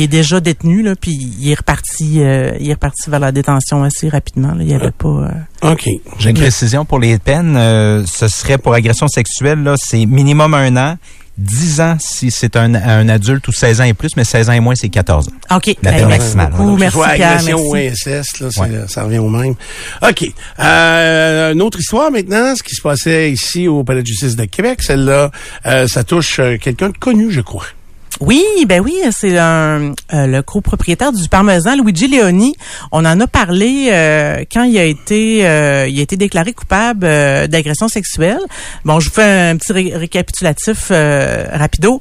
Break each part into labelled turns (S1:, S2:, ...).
S1: il est déjà détenu là, puis il est reparti, euh, il est reparti vers la détention assez rapidement. Là. Il y avait pas. euh,
S2: OK.
S3: J'ai une précision pour les peines. euh, ce serait pour agression sexuelle, là, c'est minimum un an. 10 ans si c'est un, un adulte ou 16 ans et plus, mais 16 ans et moins, c'est 14 ans.
S1: Ok.
S3: La
S1: Ben,
S3: peine
S1: merci
S3: maximale,
S1: beaucoup. Merci
S2: soit agression ou inceste, là, ça revient au même. OK. Euh, une autre histoire maintenant, ce qui se passait ici au Palais de justice de Québec, celle-là, euh, ça touche quelqu'un de connu, je crois.
S1: Oui, ben oui, c'est un, euh, le copropriétaire du parmesan, Luigi Leoni. On en a parlé euh, quand il a été euh, il a été déclaré coupable euh, d'agression sexuelle. Bon, je vous fais un petit ré- récapitulatif euh, rapido.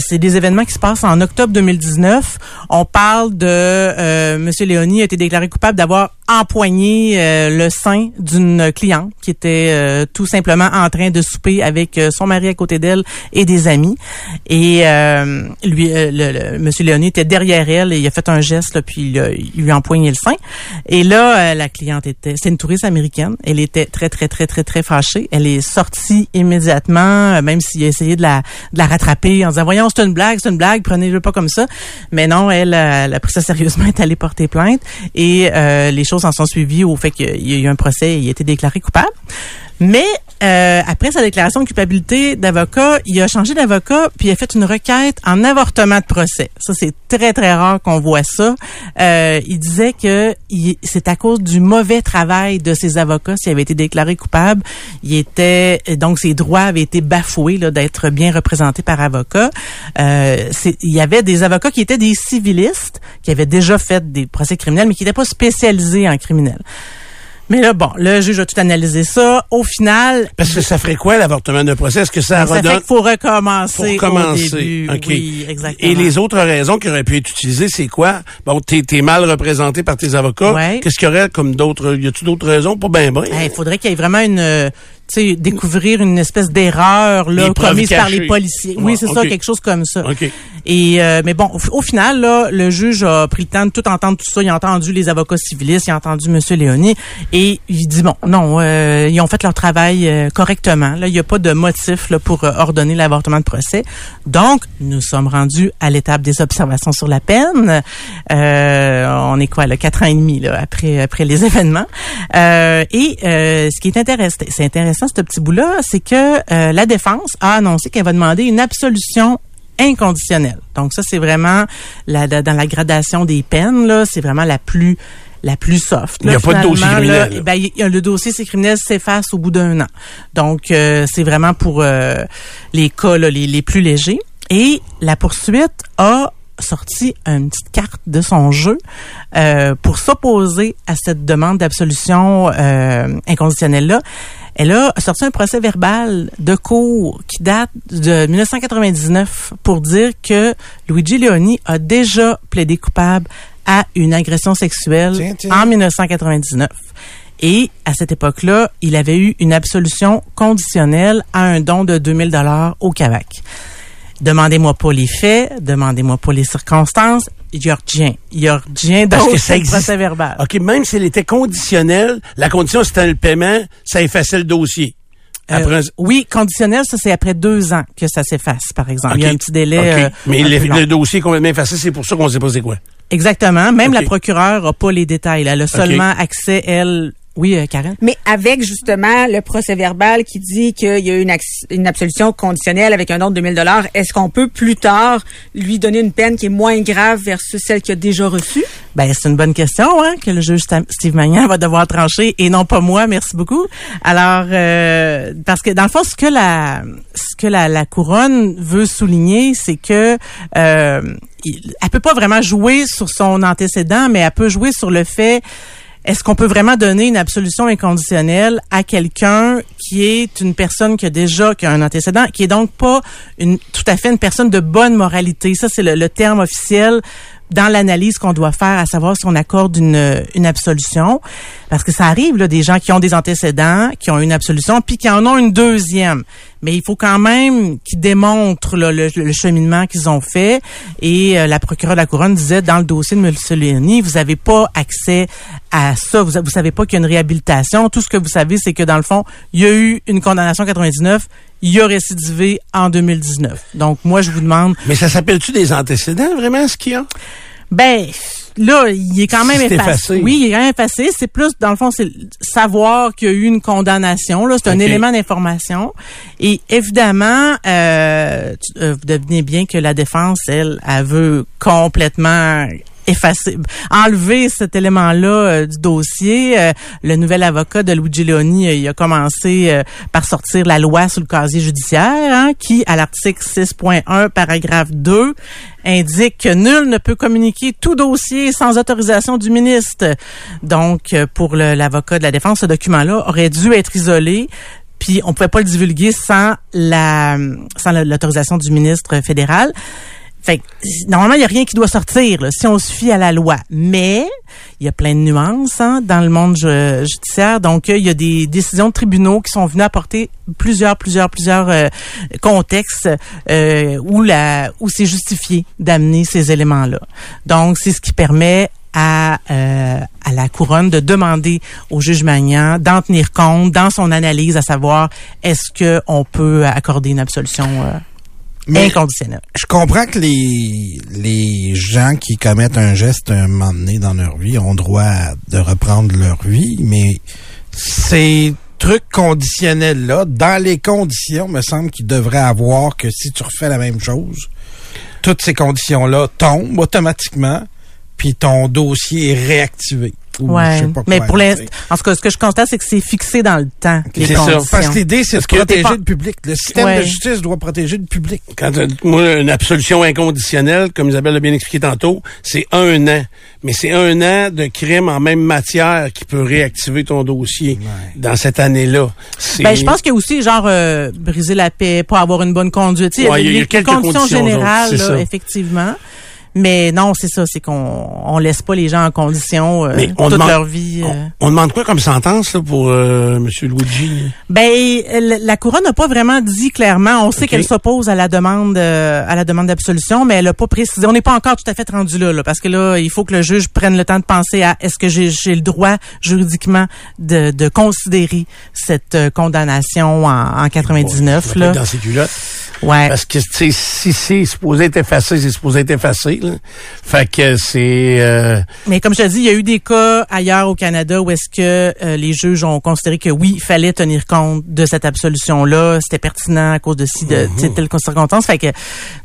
S1: C'est des événements qui se passent en octobre 2019. On parle de Monsieur Léoni a été déclaré coupable d'avoir empoigné euh, le sein d'une cliente qui était euh, tout simplement en train de souper avec euh, son mari à côté d'elle et des amis. Et euh, lui, le, le- Monsieur Léonie était derrière elle et il a fait un geste là, puis il, lui a empoigné le sein. Et là, la cliente était, c'est une touriste américaine. Elle était très très très très très fâchée. Elle est sortie immédiatement, même s'il a essayé de la, de la rattraper en disant voyons c'est une blague, c'est une blague, prenez-le pas comme ça. Mais non, elle, elle a pris ça sérieusement, est allée porter plainte et les choses en sont suivies au fait qu'il y a eu un procès et il a été déclaré coupable. Mais euh, après sa déclaration de culpabilité d'avocat, il a changé d'avocat puis il a fait une requête en avortement de procès. Ça c'est très très rare qu'on voit ça. Euh, il disait que c'est à cause du mauvais travail de ses avocats s'il avait été déclaré coupable. Il était donc ses droits avaient été bafoués d'être bien représenté par avocat. Euh, il y avait des avocats qui étaient des civilistes qui avaient déjà fait des procès criminels mais qui n'étaient pas spécialisés en criminel. Mais là, bon, le juge a tout analysé ça. Au final,
S2: Parce que ça ferait quoi, l'avortement d'un procès? Est-ce que ça,
S1: ça fait
S2: redonne...
S1: qu'il faut recommencer.
S2: Pour commencer.
S1: Au début. Oui, exactement.
S2: Et les autres raisons qui auraient pu être utilisées, c'est quoi? Bon, t'es, t'es mal représenté par tes avocats.
S1: Ouais.
S2: Qu'est-ce qu'il y aurait comme d'autres... Y a-tu d'autres raisons? Pas ben ben.
S1: Il faudrait qu'il y ait vraiment une, euh, sais, découvrir une espèce d'erreur là commise par les policiers. Oui, c'est ça, quelque chose comme ça.
S2: OK.
S1: Et euh, mais bon, au, au final là, le juge a pris le temps de tout entendre tout ça. Il a entendu les avocats civilistes, il a entendu Monsieur Léonie, et il dit bon, non, euh, ils ont fait leur travail euh, correctement. Là, il n'y a pas de motif là, pour euh, ordonner l'avortement de procès. Donc, nous sommes rendus à l'étape des observations sur la peine. Euh, on est quoi, là, quatre ans et demi là après après les événements. Euh, et euh, ce qui est intéressant, c'est intéressant ce petit bout là, c'est que euh, la défense a annoncé qu'elle va demander une absolution inconditionnelle. Donc ça c'est vraiment la, la- dans la gradation des peines là, c'est vraiment la plus la plus soft.
S2: Il y a pas de dossier criminel, là.
S1: Eh ben, il y a- le dossier c'est criminel s'efface au bout d'un an. Donc euh, c'est vraiment pour euh, les cas là, les, les plus légers. Et la poursuite a sorti une petite carte de son jeu euh, pour s'opposer à cette demande d'absolution euh, inconditionnelle-là. Elle a sorti un procès verbal de cours qui date de 1999 pour dire que Luigi Leoni a déjà plaidé coupable à une agression sexuelle
S2: Tiens, tiens.
S1: en 1999. Et à cette époque-là, il avait eu une absolution conditionnelle à un don de 2000 dollars au CAVAC. Demandez-moi pas les faits, demandez-moi pas les circonstances. Il y a rien. Il y a rien d'autre
S2: que ça existe.
S1: verbal.
S2: OK, même s'il était conditionnel, la condition c'était le paiement, ça effaçait le dossier.
S1: Euh, oui, conditionnel, ça c'est après deux ans que ça s'efface, par exemple. Il y a un petit délai. Euh,
S2: Mais le, le dossier est complètement effacé, c'est pour ça qu'on sait pas c'est quoi.
S1: Exactement. Même la procureure a pas les détails. Elle a seulement accès, elle. Oui, euh, Karen?
S4: Mais avec justement le procès verbal qui dit qu'il y a eu une, une absolution conditionnelle avec un don de 2000 dollars, est-ce qu'on peut plus tard lui donner une peine qui est moins grave versus celle qu'il a déjà reçue?
S1: Ben, c'est une bonne question, hein, que le juge Steve Magnan va devoir trancher et non pas moi, merci beaucoup. Alors, euh, parce que dans le fond, ce que la, ce que la, la couronne veut souligner, c'est que euh, il- elle peut pas vraiment jouer sur son antécédent, mais elle peut jouer sur le fait est-ce qu'on peut vraiment donner une absolution inconditionnelle à quelqu'un qui est une personne qui a déjà qui a un antécédent, qui est donc pas une tout à fait une personne de bonne moralité? Ça c'est le, terme officiel dans l'analyse qu'on doit faire, à savoir si on accorde une, une absolution, parce que ça arrive des gens qui ont des antécédents, qui ont une absolution, puis qui en ont une deuxième. Mais il faut quand même qu'ils démontrent là, le, le cheminement qu'ils ont fait. Et euh, la procureure de la couronne disait dans le dossier de Mussolini, vous n'avez pas accès à ça. Vous, vous savez pas qu'il y a une réhabilitation. Tout ce que vous savez, c'est que dans le fond, il y a eu une condamnation en 99 il a récidivé en 2019. Donc, moi, je vous demande...
S2: Mais ça s'appelle-tu des antécédents, vraiment, ce qu'il y a?
S1: Ben, là, il est quand même effacé.
S2: effacé.
S1: Oui, il est quand même effacé. C'est plus, dans le fond, c'est savoir qu'il y a eu une condamnation. Là, c'est un élément d'information. Et évidemment, euh, tu- euh, vous devinez bien que la défense, elle, elle veut complètement enlever cet élément-là euh, du dossier. Euh, le nouvel avocat de Luigi Leoni, euh, il a commencé par sortir la loi sur le casier judiciaire, hein, qui, à l'article 6.1, paragraphe 2, indique que nul ne peut communiquer tout dossier sans autorisation du ministre. Donc, pour l'avocat de la défense, ce document-là aurait dû être isolé. Puis on pouvait pas le divulguer sans la sans la- l'autorisation du ministre fédéral. Fait que, normalement, il n'y a rien qui doit sortir là, si on se fie à la loi. Mais il y a plein de nuances hein, dans le monde ju- judiciaire. Donc, euh, il y a des décisions de tribunaux qui sont venues apporter plusieurs, plusieurs, plusieurs euh, contextes euh, où la où c'est justifié d'amener ces éléments-là. Donc, c'est ce qui permet à, euh, à la couronne de demander au juge Magnan d'en tenir compte dans son analyse, à savoir est-ce que on peut accorder une absolution euh,
S5: Mais je comprends que les, les gens qui commettent un geste un moment donné dans leur vie ont droit à- de reprendre leur vie, mais ces trucs conditionnels-là, dans les conditions, me semble qu'il devrait avoir que si tu refais la même chose, toutes ces conditions-là tombent automatiquement, puis ton dossier est réactivé. Ou
S1: Ouais.
S5: je sais pas
S1: Mais
S5: quoi,
S1: pour l'instant, en tout cas, ce que je constate, c'est que c'est fixé dans le temps. les
S2: C'est ça.
S5: Parce que l'idée, c'est de protéger
S1: pas-
S5: le public. Le système
S1: Ouais.
S5: de justice doit protéger le public.
S2: Quand euh, moi, une absolution inconditionnelle, comme Isabelle l'a bien expliqué tantôt, c'est un an. Mais c'est un an de crime en même matière qui peut réactiver ton dossier dans cette année-là.
S1: Ben, je pense qu'il y a aussi, genre, euh, briser la paix, pas avoir une bonne conduite.
S2: Il y a- il y a quelques
S1: conditions
S2: conditions
S1: générales, là,
S2: ça.
S1: effectivement. Mais non, c'est ça, c'est qu'on on laisse pas les gens en condition euh,
S2: Mais on
S1: toute
S2: demande-
S1: leur vie. euh.
S2: on, on demande quoi comme sentence là, pour euh, M. Luigi?
S1: Ben, la couronne n'a pas vraiment dit clairement. On sait qu'elle s'oppose à la demande à la demande d'absolution, mais elle n'a pas précisé. On n'est pas encore tout à fait rendu là, là, parce que là, il faut que le juge prenne le temps de penser à est-ce que j'ai le droit juridiquement de, de considérer cette condamnation en, en 99
S2: Ça va
S1: là.
S2: Dans ses culottes.
S1: Ouais.
S2: Parce que si c'est supposé être effacé, c'est supposé être effacé. Là. Fait que c'est... euh,
S1: Mais comme je te dis, il y a eu des cas ailleurs au Canada où est-ce que euh, les juges ont considéré que oui, il fallait tenir compte de cette absolution-là, c'était pertinent à cause de si de tu sais, telle circonstance. Fait que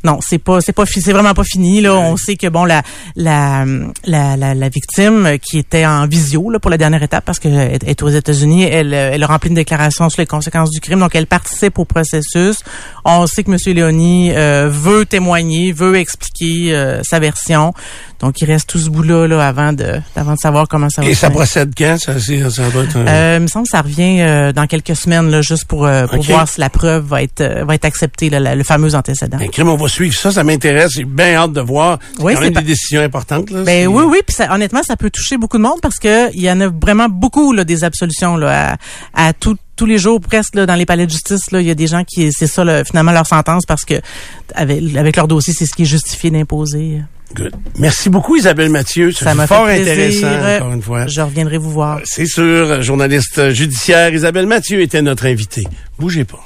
S1: non, c'est pas, c'est pas, c'est vraiment pas fini là. On sait que bon la la la la, la victime euh, qui était en visio là pour la dernière étape parce qu'elle est- aux États-Unis, elle elle a rempli une déclaration sur les conséquences du crime, donc elle participe au processus. On sait que M. Léoni euh, veut témoigner, veut expliquer euh, sa version. Donc, il reste tout ce bout-là là, avant, de, avant de savoir comment ça va
S2: Et ça
S1: faire.
S2: procède quand? Ça, ça doit être un...
S1: Euh, il me semble que ça revient euh, dans quelques semaines, là, juste pour, euh, voir si la preuve va être, euh, va être acceptée, là, la- le fameux antécédent.
S2: Un crime, on va suivre ça, ça m'intéresse. J'ai bien hâte de voir. C'est
S1: Oui,
S2: quand même
S1: pas-
S2: des décisions importantes. Là.
S1: Ben oui, oui, puis ça, honnêtement, ça peut toucher beaucoup de monde parce que il y en a vraiment beaucoup là, des absolutions là, à, à tout- tous les jours presque là, dans les palais de justice. Là, il y a des gens qui, c'est ça là, finalement leur sentence parce que avec, avec leur dossier, c'est ce qui est justifié d'imposer.
S2: Good. Merci beaucoup, Isabelle Mathieu.
S1: M'a
S2: fort
S1: fait
S2: intéressant, encore une fois.
S1: Je reviendrai vous voir.
S2: C'est sûr, journaliste judiciaire Isabelle Mathieu était notre invitée. Bougez pas.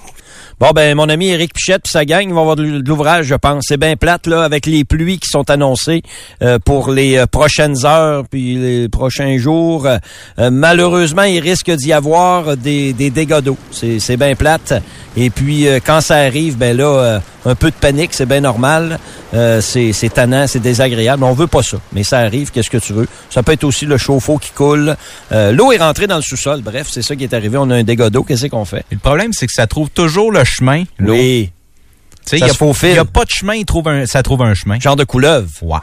S6: Bon, ben, mon ami Éric Pichette puis sa gang vont avoir de l'ouvrage, je pense. C'est bien plate, là, avec les pluies qui sont annoncées euh, pour les euh, prochaines heures puis les prochains jours. Euh, malheureusement, il risque d'y avoir des, des dégâts d'eau. C'est bien plate. Et puis, quand ça arrive, ben là, un peu de panique, c'est bien normal. C'est tannant, c'est désagréable. On veut pas ça. Mais ça arrive, qu'est-ce que tu veux? Ça peut être aussi le chauffe-eau qui coule. L'eau est rentrée dans le sous-sol. Bref, c'est ça qui est arrivé. On a un dégât d'eau. Qu'est-ce qu'on fait?
S3: Et le problème, c'est que ça trouve toujours le chemin. l'eau.
S6: Oui.
S3: Il y a- n'y a pas de chemin, il trouve un, ça trouve un chemin.
S6: Genre de couleuvre.
S3: Ouais.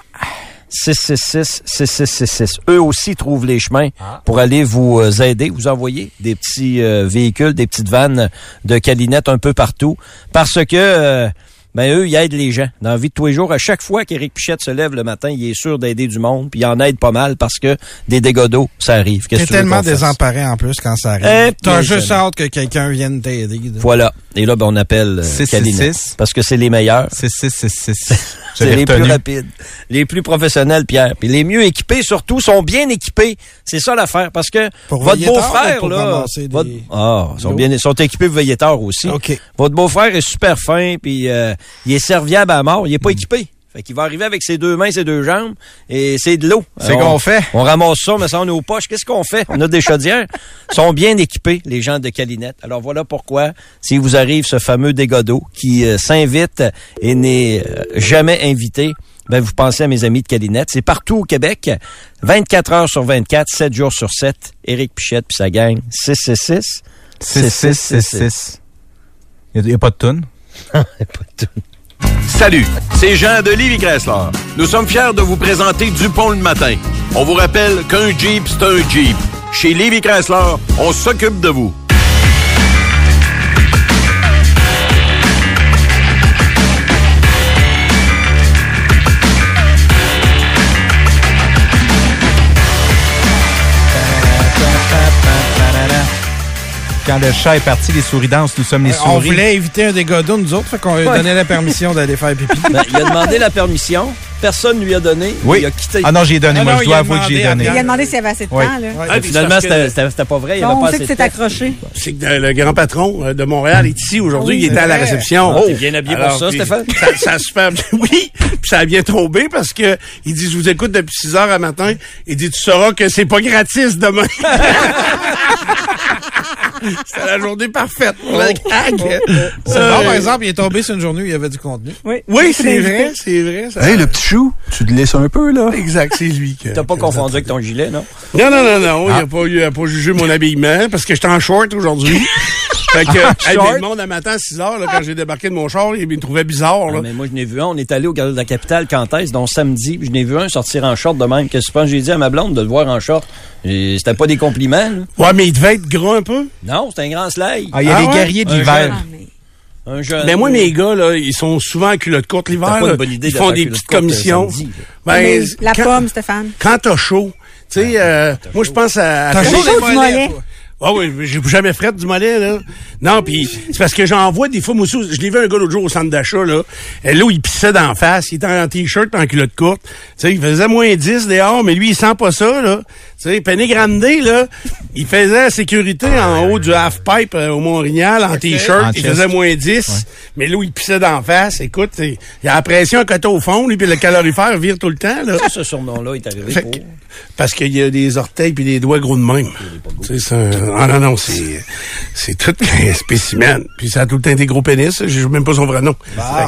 S6: 666 6666. Eux aussi trouvent les chemins pour aller vous euh, aider, vous envoyer des petits euh, véhicules, des petites vannes de calinette un peu partout. Parce que, euh, ben eux, ils aident les gens dans la vie de tous les jours. À chaque fois qu'Éric Pichette se lève le matin, il est sûr d'aider du monde, puis il en aide pas mal parce que des dégâts d'eau, ça arrive. Qu'est-ce
S5: T'es
S6: que tu veux
S5: tellement désemparé en plus quand ça
S6: Eh,
S5: arrive. T'as
S6: bien
S5: juste hâte que quelqu'un vienne t'aider. là.
S6: Voilà. Et là, ben, on appelle euh,
S3: 666.
S6: Calinette, parce que c'est les meilleurs.
S3: C'est 6, 6, 6.
S6: C'est les plus rapides, les plus professionnels, Pierre. Puis les mieux équipés, surtout, sont bien équipés. C'est ça l'affaire. Parce que
S5: Pour
S6: votre beau-frère, là...
S5: des-
S6: votre- Ah, ils sont, bien, ils sont équipés pour veiller tard aussi. Votre beau-frère est super fin, puis euh, il est serviable à mort. Il est pas équipé. Fait qu'il va arriver avec ses deux mains, ses deux jambes, et c'est de l'eau.
S3: C'est qu'on fait.
S6: On ramasse ça, mais ça en nos poches. Qu'est-ce qu'on fait? On a des chaudières. Ils sont bien équipés, les gens de Calinette. Alors voilà pourquoi, si vous arrive ce fameux dégât d'eau qui euh, s'invite et n'est euh, jamais invité, ben vous pensez à mes amis de Calinette. C'est partout au Québec. 24 heures sur 24, 7 jours sur 7. Éric Pichette puis sa gang. 666.
S3: 6, 6, 6, 6. Il n'y a, pas de toune?
S7: Salut, c'est Jean de Livy Chrysler. Nous sommes fiers de vous présenter Dupont le matin. On vous rappelle qu'un Jeep, c'est un Jeep. Chez Livy Chrysler, on s'occupe de vous.
S3: Quand le chat est parti, les souris dansent, nous sommes les
S5: Euh, On
S3: souris.
S5: voulait éviter un dégât d'eau, nous autres, fait qu'on lui
S6: Ouais.
S5: donnait la permission d'aller faire pipi.
S6: Ben, il a demandé la permission. Personne lui a donné.
S3: Oui.
S6: Il a quitté.
S3: Ah non, j'ai donné.
S5: Ah
S3: Moi,
S5: non,
S3: je
S5: il
S3: dois
S5: a
S3: avouer que j'ai donné.
S4: Il a demandé s'il y avait assez de
S3: Oui.
S4: temps, là.
S5: Ouais.
S2: Ah,
S6: finalement, c'était pas vrai. Il y avait
S4: on
S6: pas
S4: sait
S6: assez
S4: que c'est accroché.
S2: C'est que le grand patron euh, de Montréal est ici aujourd'hui.
S4: Oui,
S2: il était à la réception.
S6: T'es bien habillé pour ça,
S2: puis,
S6: Stéphane?
S2: Ça, ça a super. Oui, puis ça a bien tombé parce que il dit je vous écoute depuis 6 heures à matin. Il dit tu sauras que c'est pas gratis demain. C'était la journée parfaite pour la gag.
S5: C'est
S2: Euh,
S5: bon, par exemple, il est tombé sur une journée où il y avait du contenu.
S4: Oui,
S2: Oui, c'est vrai, c'est vrai. ça-
S8: Hey, le petit chou, tu te laisses un peu, là.
S2: Exact, c'est lui. que-
S6: T'as pas confondu avec ton gilet, non?
S2: Non, non, non, non. Il a pas, il a pas jugé mon habillement parce que j'étais en short aujourd'hui. fait que, hey, mais le monde, à matin à 6 heures, là, quand j'ai débarqué de mon char, il me trouvait bizarre, là.
S6: Ah, mais moi, je n'ai vu un. On est allé au Gala de la Capitale quand est-ce, donc samedi. Je n'ai vu un sortir en short de même. Qu'est-ce que tu penses? J'ai dit à ma blonde de le voir en short. C'était pas des compliments, là.
S2: Ouais, mais il devait être gras un peu.
S6: Non, c'était un grand slide.
S3: Ah, il y a
S2: Ah
S3: les
S2: ouais?
S3: guerriers de
S6: Un
S3: l'hiver.
S6: jeune.
S4: Ah, mais-
S6: Un jeune.
S2: Mais moi, mes gars, là, ils sont souvent en culotte courte l'hiver.
S6: T'as pas
S2: là.
S6: une bonne idée
S2: Ils
S6: de
S2: font
S6: faire
S2: des petites
S6: euh,
S2: commissions.
S6: samedi,
S2: Ben,
S4: Mais la
S2: quand,
S4: pomme, Stéphane.
S2: quand t'as chaud, tu sais, euh, moi, je pense à...
S5: T'as chaud?
S4: chaud
S5: des
S4: du mollet.
S2: Ah oui, j'ai jamais fret du mollet, là. Non, puis c'est parce que j'en vois des fois, moi je l'ai vu un gars l'autre jour au centre d'achat, là. Et là, il pissait d'en face, il était en t-shirt en culotte courte. Tu sais, il faisait moins 10 dehors, mais lui, il sent pas ça, là. Tu sais, Penny Grande, là, il faisait la sécurité en haut du half-pipe euh, au Mont-Rignal, en t-shirt, il faisait moins 10. Mais là, il pissait d'en face, écoute, il a la pression à côté au fond, lui, puis le calorifère vire tout le temps, là.
S6: Ce surnom-là est arrivé
S2: Fait
S6: pour...
S2: parce qu'il y a des orteils puis des doigts gros de même. Tu sais, c'est un- Ah non, non, c'est, c'est tout un spécimen. Puis ça a tout le temps été gros pénis. Je joue même pas son vrai nom.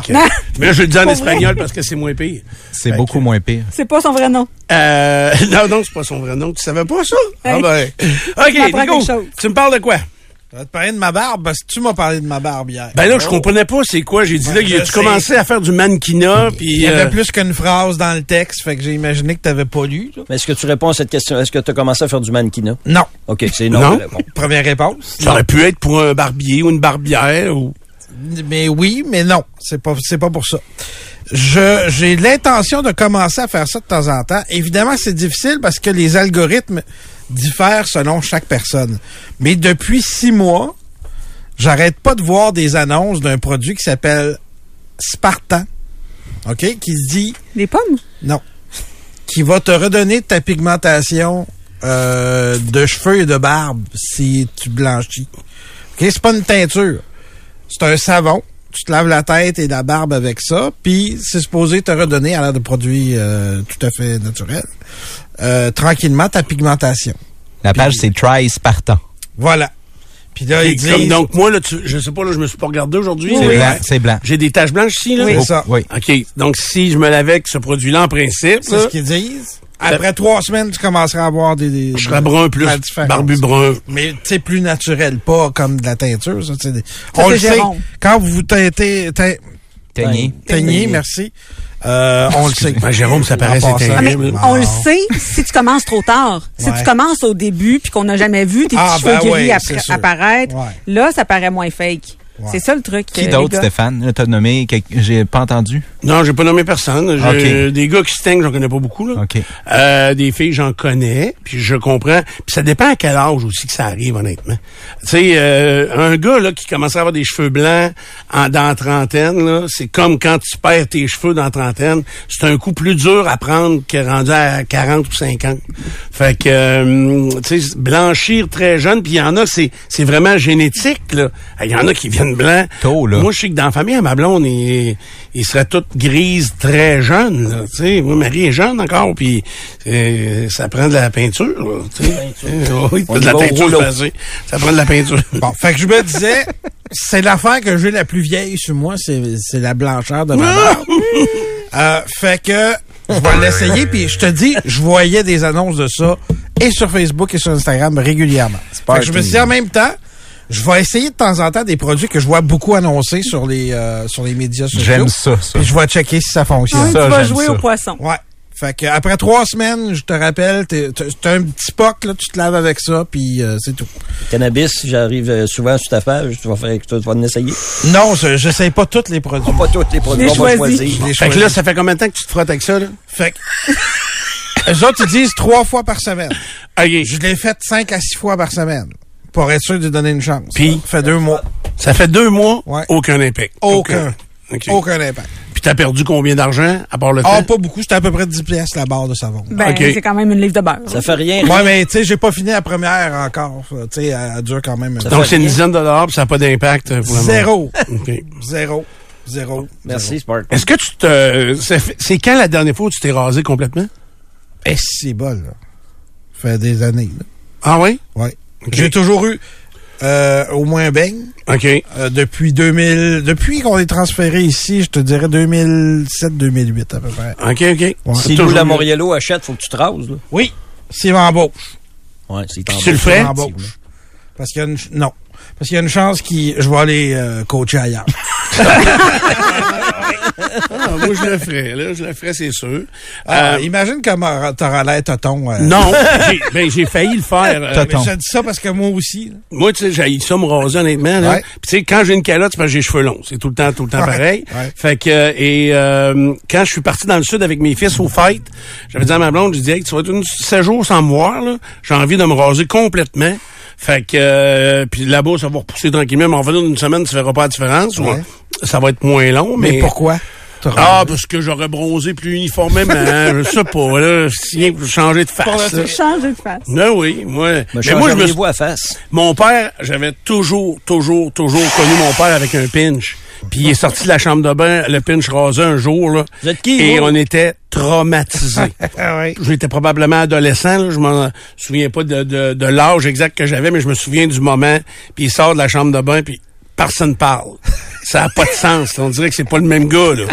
S2: Que- mais là, je le dis en espagnol parce que c'est moins pire.
S3: C'est beaucoup
S2: que-
S3: moins pire.
S4: C'est pas son vrai nom.
S2: Euh, non, non, c'est pas son vrai nom. Tu savais pas ça? Ah ben. OK, Nico, tu me parles de quoi?
S5: Je vais te parler de ma barbe parce que tu m'as parlé de ma barbe hier.
S2: Ben là, je comprenais pas c'est quoi. J'ai dit là,
S5: je
S2: tu commençais à faire du mannequinat puis
S5: Il y avait
S2: euh,
S5: plus qu'une phrase dans le texte, fait que j'ai imaginé que t'avais pas lu. là.
S6: Mais est-ce que tu réponds à cette question? Est-ce que tu as commencé à faire du mannequinat?
S5: Non.
S6: OK, c'est non?
S2: Non.
S5: Première réponse.
S2: ça aurait pu être pour un barbier ou une barbière ou
S5: Mais oui, mais non, c'est pas c'est pas pour ça. Je j'ai l'intention de commencer à faire ça de temps en temps. Évidemment, c'est difficile parce que les algorithmes diffèrent selon chaque personne. Mais depuis six mois, j'arrête pas de voir des annonces d'un produit qui s'appelle Spartan. OK? Qui se dit
S4: Des pommes?
S5: non. Qui va te redonner ta pigmentation euh, de cheveux et de barbe si tu blanchis. OK? C'est pas une teinture. C'est un savon. Tu te laves la tête et la barbe avec ça, puis c'est supposé te redonner à l'air de produits euh, tout à fait naturels. euh, tranquillement ta pigmentation.
S3: La page, c'est Try Spartan.
S5: Voilà. Puis là, ils disent...
S2: comme donc moi là, tu, je sais pas là, je me suis pas regardé aujourd'hui.
S3: C'est
S2: mais-
S3: blanc. C'est blanc.
S2: J'ai des taches blanches ici là.
S5: C'est ça.
S3: Oui.
S2: OK. Donc, si je me lavais avec ce produit-là, en principe,
S5: C'est
S2: là,
S5: ce qu'ils disent. Après trois semaines, tu commenceras à avoir des... des
S2: je serais brun plus, barbu brun.
S5: Mais tu sais, plus naturel, pas comme de la teinture. Ça, des- on le sait. Quand vous vous teintez, teint-
S3: Teigné.
S5: teignez, merci, euh, on le sait.
S2: Ben, Jérôme, ça paraît, c'est.
S4: Ah, on le sait si tu commences trop tard. Si
S5: Ouais.
S4: tu commences au début puis qu'on n'a jamais vu tes
S5: Ah,
S4: petits cheveux
S5: ben
S4: gris
S5: ouais,
S4: appara-
S5: c'est sûr.
S4: apparaître,
S5: Ouais.
S4: là, ça paraît moins fake. C'est ça le truc.
S3: Qui
S4: euh,
S3: d'autre. Stéphane? T'as nommé, j'ai pas entendu.
S2: Non, j'ai pas nommé personne. Des gars qui se teignent, j'en connais pas beaucoup. Là.
S3: OK.
S2: Euh, des filles, j'en connais, puis je comprends. Puis ça dépend à quel âge aussi que ça arrive, honnêtement. Tu sais, euh, un gars là qui commence à avoir des cheveux blancs en, dans la trentaine, là, c'est comme quand tu perds tes cheveux dans la trentaine. C'est un coup plus dur à prendre que rendu à 40 ou 50. Fait que, euh, tu sais, blanchir très jeune, puis il y en a, c'est c'est vraiment génétique. là. Il y en a qui viennent blancs.
S3: Tôt, là.
S2: Moi, je sais que dans la famille, à ma blonde, il, il serait toute grise très jeune. Là, tu sais, moi, Marie est jeune encore, puis euh, ça prend de la peinture. Là, tu sais. Euh, oui, de la peinture passée. Ça prend de la peinture.
S5: Bon, fait que je me disais, c'est l'affaire que j'ai la plus vieille sur moi, c'est c'est la blancheur de ma barbe. Euh, fait que je vais l'essayer, puis je te dis, je voyais des annonces de ça et sur Facebook et sur Instagram régulièrement. Fait que je me suis dit en même temps, je vais essayer de temps en temps des produits que je vois beaucoup annoncés sur les euh, sur les médias sociaux.
S3: J'aime ça, ça.
S5: Puis je vais checker si ça fonctionne.
S3: Ça,
S4: tu vas
S3: j'aime
S4: jouer
S3: ça.
S4: au poisson.
S5: Ouais. Fait que après trois semaines, je te rappelle, t'es- t'as t'as un petit poc, là, tu te laves avec ça, puis euh, c'est tout.
S6: Cannabis, j'arrive euh, souvent sur ta page, tu vas faire, tu vas en essayer?
S5: Non, je j'essaye pas tous les produits.
S6: Pas tous les produits
S4: Je
S6: qu'on va
S4: l'ai choisi.
S6: choisir.
S5: Je les
S2: Fait que
S5: choisis.
S2: là, ça fait combien de temps que tu te frottes avec ça, là?
S5: Fait que, eux autres, ils disent trois fois par semaine.
S2: OK.
S5: Je l'ai fait cinq à six fois par semaine. Pour être sûr de donner une chance.
S2: Puis?
S5: Ça fait deux mois.
S2: Ça fait deux mois,
S5: Ouais.
S2: aucun impact.
S5: Aucun.
S2: OK.
S5: Aucun impact.
S2: Puis t'as perdu combien d'argent, à part le
S5: Ah,
S2: temps?
S5: pas beaucoup. C'était à peu près 10 pièces la barre de savon.
S4: Ben, c'est quand même une livre de beurre.
S6: Ça fait rien.
S5: Ouais, mais tu sais, j'ai pas fini la première encore. Tu sais, elle, dure quand même. un
S2: Donc, c'est une dizaine de dollars, puis ça n'a pas d'impact euh, pour le moment.
S5: Zéro.
S2: OK.
S5: Zéro. Zéro.
S6: Merci, Spark.
S2: Est-ce que tu te... fait- C'est quand la dernière fois où tu t'es rasé complètement?
S5: Et c'est bol, là. Ça fait des années, là.
S2: Ah oui?
S5: J'ai toujours eu euh, au moins un beigne.
S2: OK.
S5: Euh, depuis 2000, depuis qu'on est transféré ici, je te dirais 2007-2008 à peu près.
S2: OK, OK.
S5: Ouais.
S6: Si Lou la. Moriello achète, faut que tu te rases, là.
S5: Oui, c'est m'embauche.
S6: Ouais, c'est
S2: Puis tu le ferais?
S5: m'embauche. Parce qu'il y a une, ch- non. Parce qu'il y a une chance qui, je vais aller euh, coacher ailleurs.
S2: Ah, moi, je le ferais, là. Je le ferais, c'est sûr.
S5: Ah,
S2: Euh,
S5: imagine comment t'auras l'air tonton. euh.
S2: non, j'ai, ben, j'ai failli le faire. euh,
S5: je te dis ça parce que moi aussi. là.
S2: moi, tu sais, j'ai ça me raser, honnêtement. Là.
S5: Ouais.
S2: Puis, tu sais, quand j'ai une calotte, c'est parce que j'ai les cheveux longs. C'est tout le temps, tout le temps
S5: Ouais,
S2: pareil.
S5: ouais.
S2: Fait que, euh, et euh, quand je suis parti dans le sud avec mes fils aux fêtes, j'avais dit à ma blonde, j'ai dit, hey, tu vas être une 16 jours sans me voir, là. J'ai envie de me raser complètement. Fait que, euh, puis là-bas, ça va repousser tranquillement. Mais en venant d'une semaine, tu verras pas la différence.
S5: Ouais.
S2: Ça va être moins long, mais...
S5: Mais, pourquoi?
S2: Ah, parce que j'aurais bronzé plus uniformément. je sais pas, là. C'est rien pour changer de face. là.
S4: Changer de face.
S2: Ben oui, moi.
S6: Me
S2: mais moi, je me
S6: à face.
S2: mon père, j'avais toujours, toujours, toujours connu mon père avec un pinch. Puis il est sorti de la chambre de bain, le pinch rasé un jour, là.
S6: Vous êtes qui,
S2: Et
S6: vous?
S2: on était traumatisés.
S5: Ah.
S2: J'étais probablement adolescent, là. je m'en souviens pas de, de, de l'âge exact que j'avais, mais je me souviens du moment. Puis il sort de la chambre de bain, puis personne parle. Ça a pas de sens. On dirait que c'est pas le même gars. Là.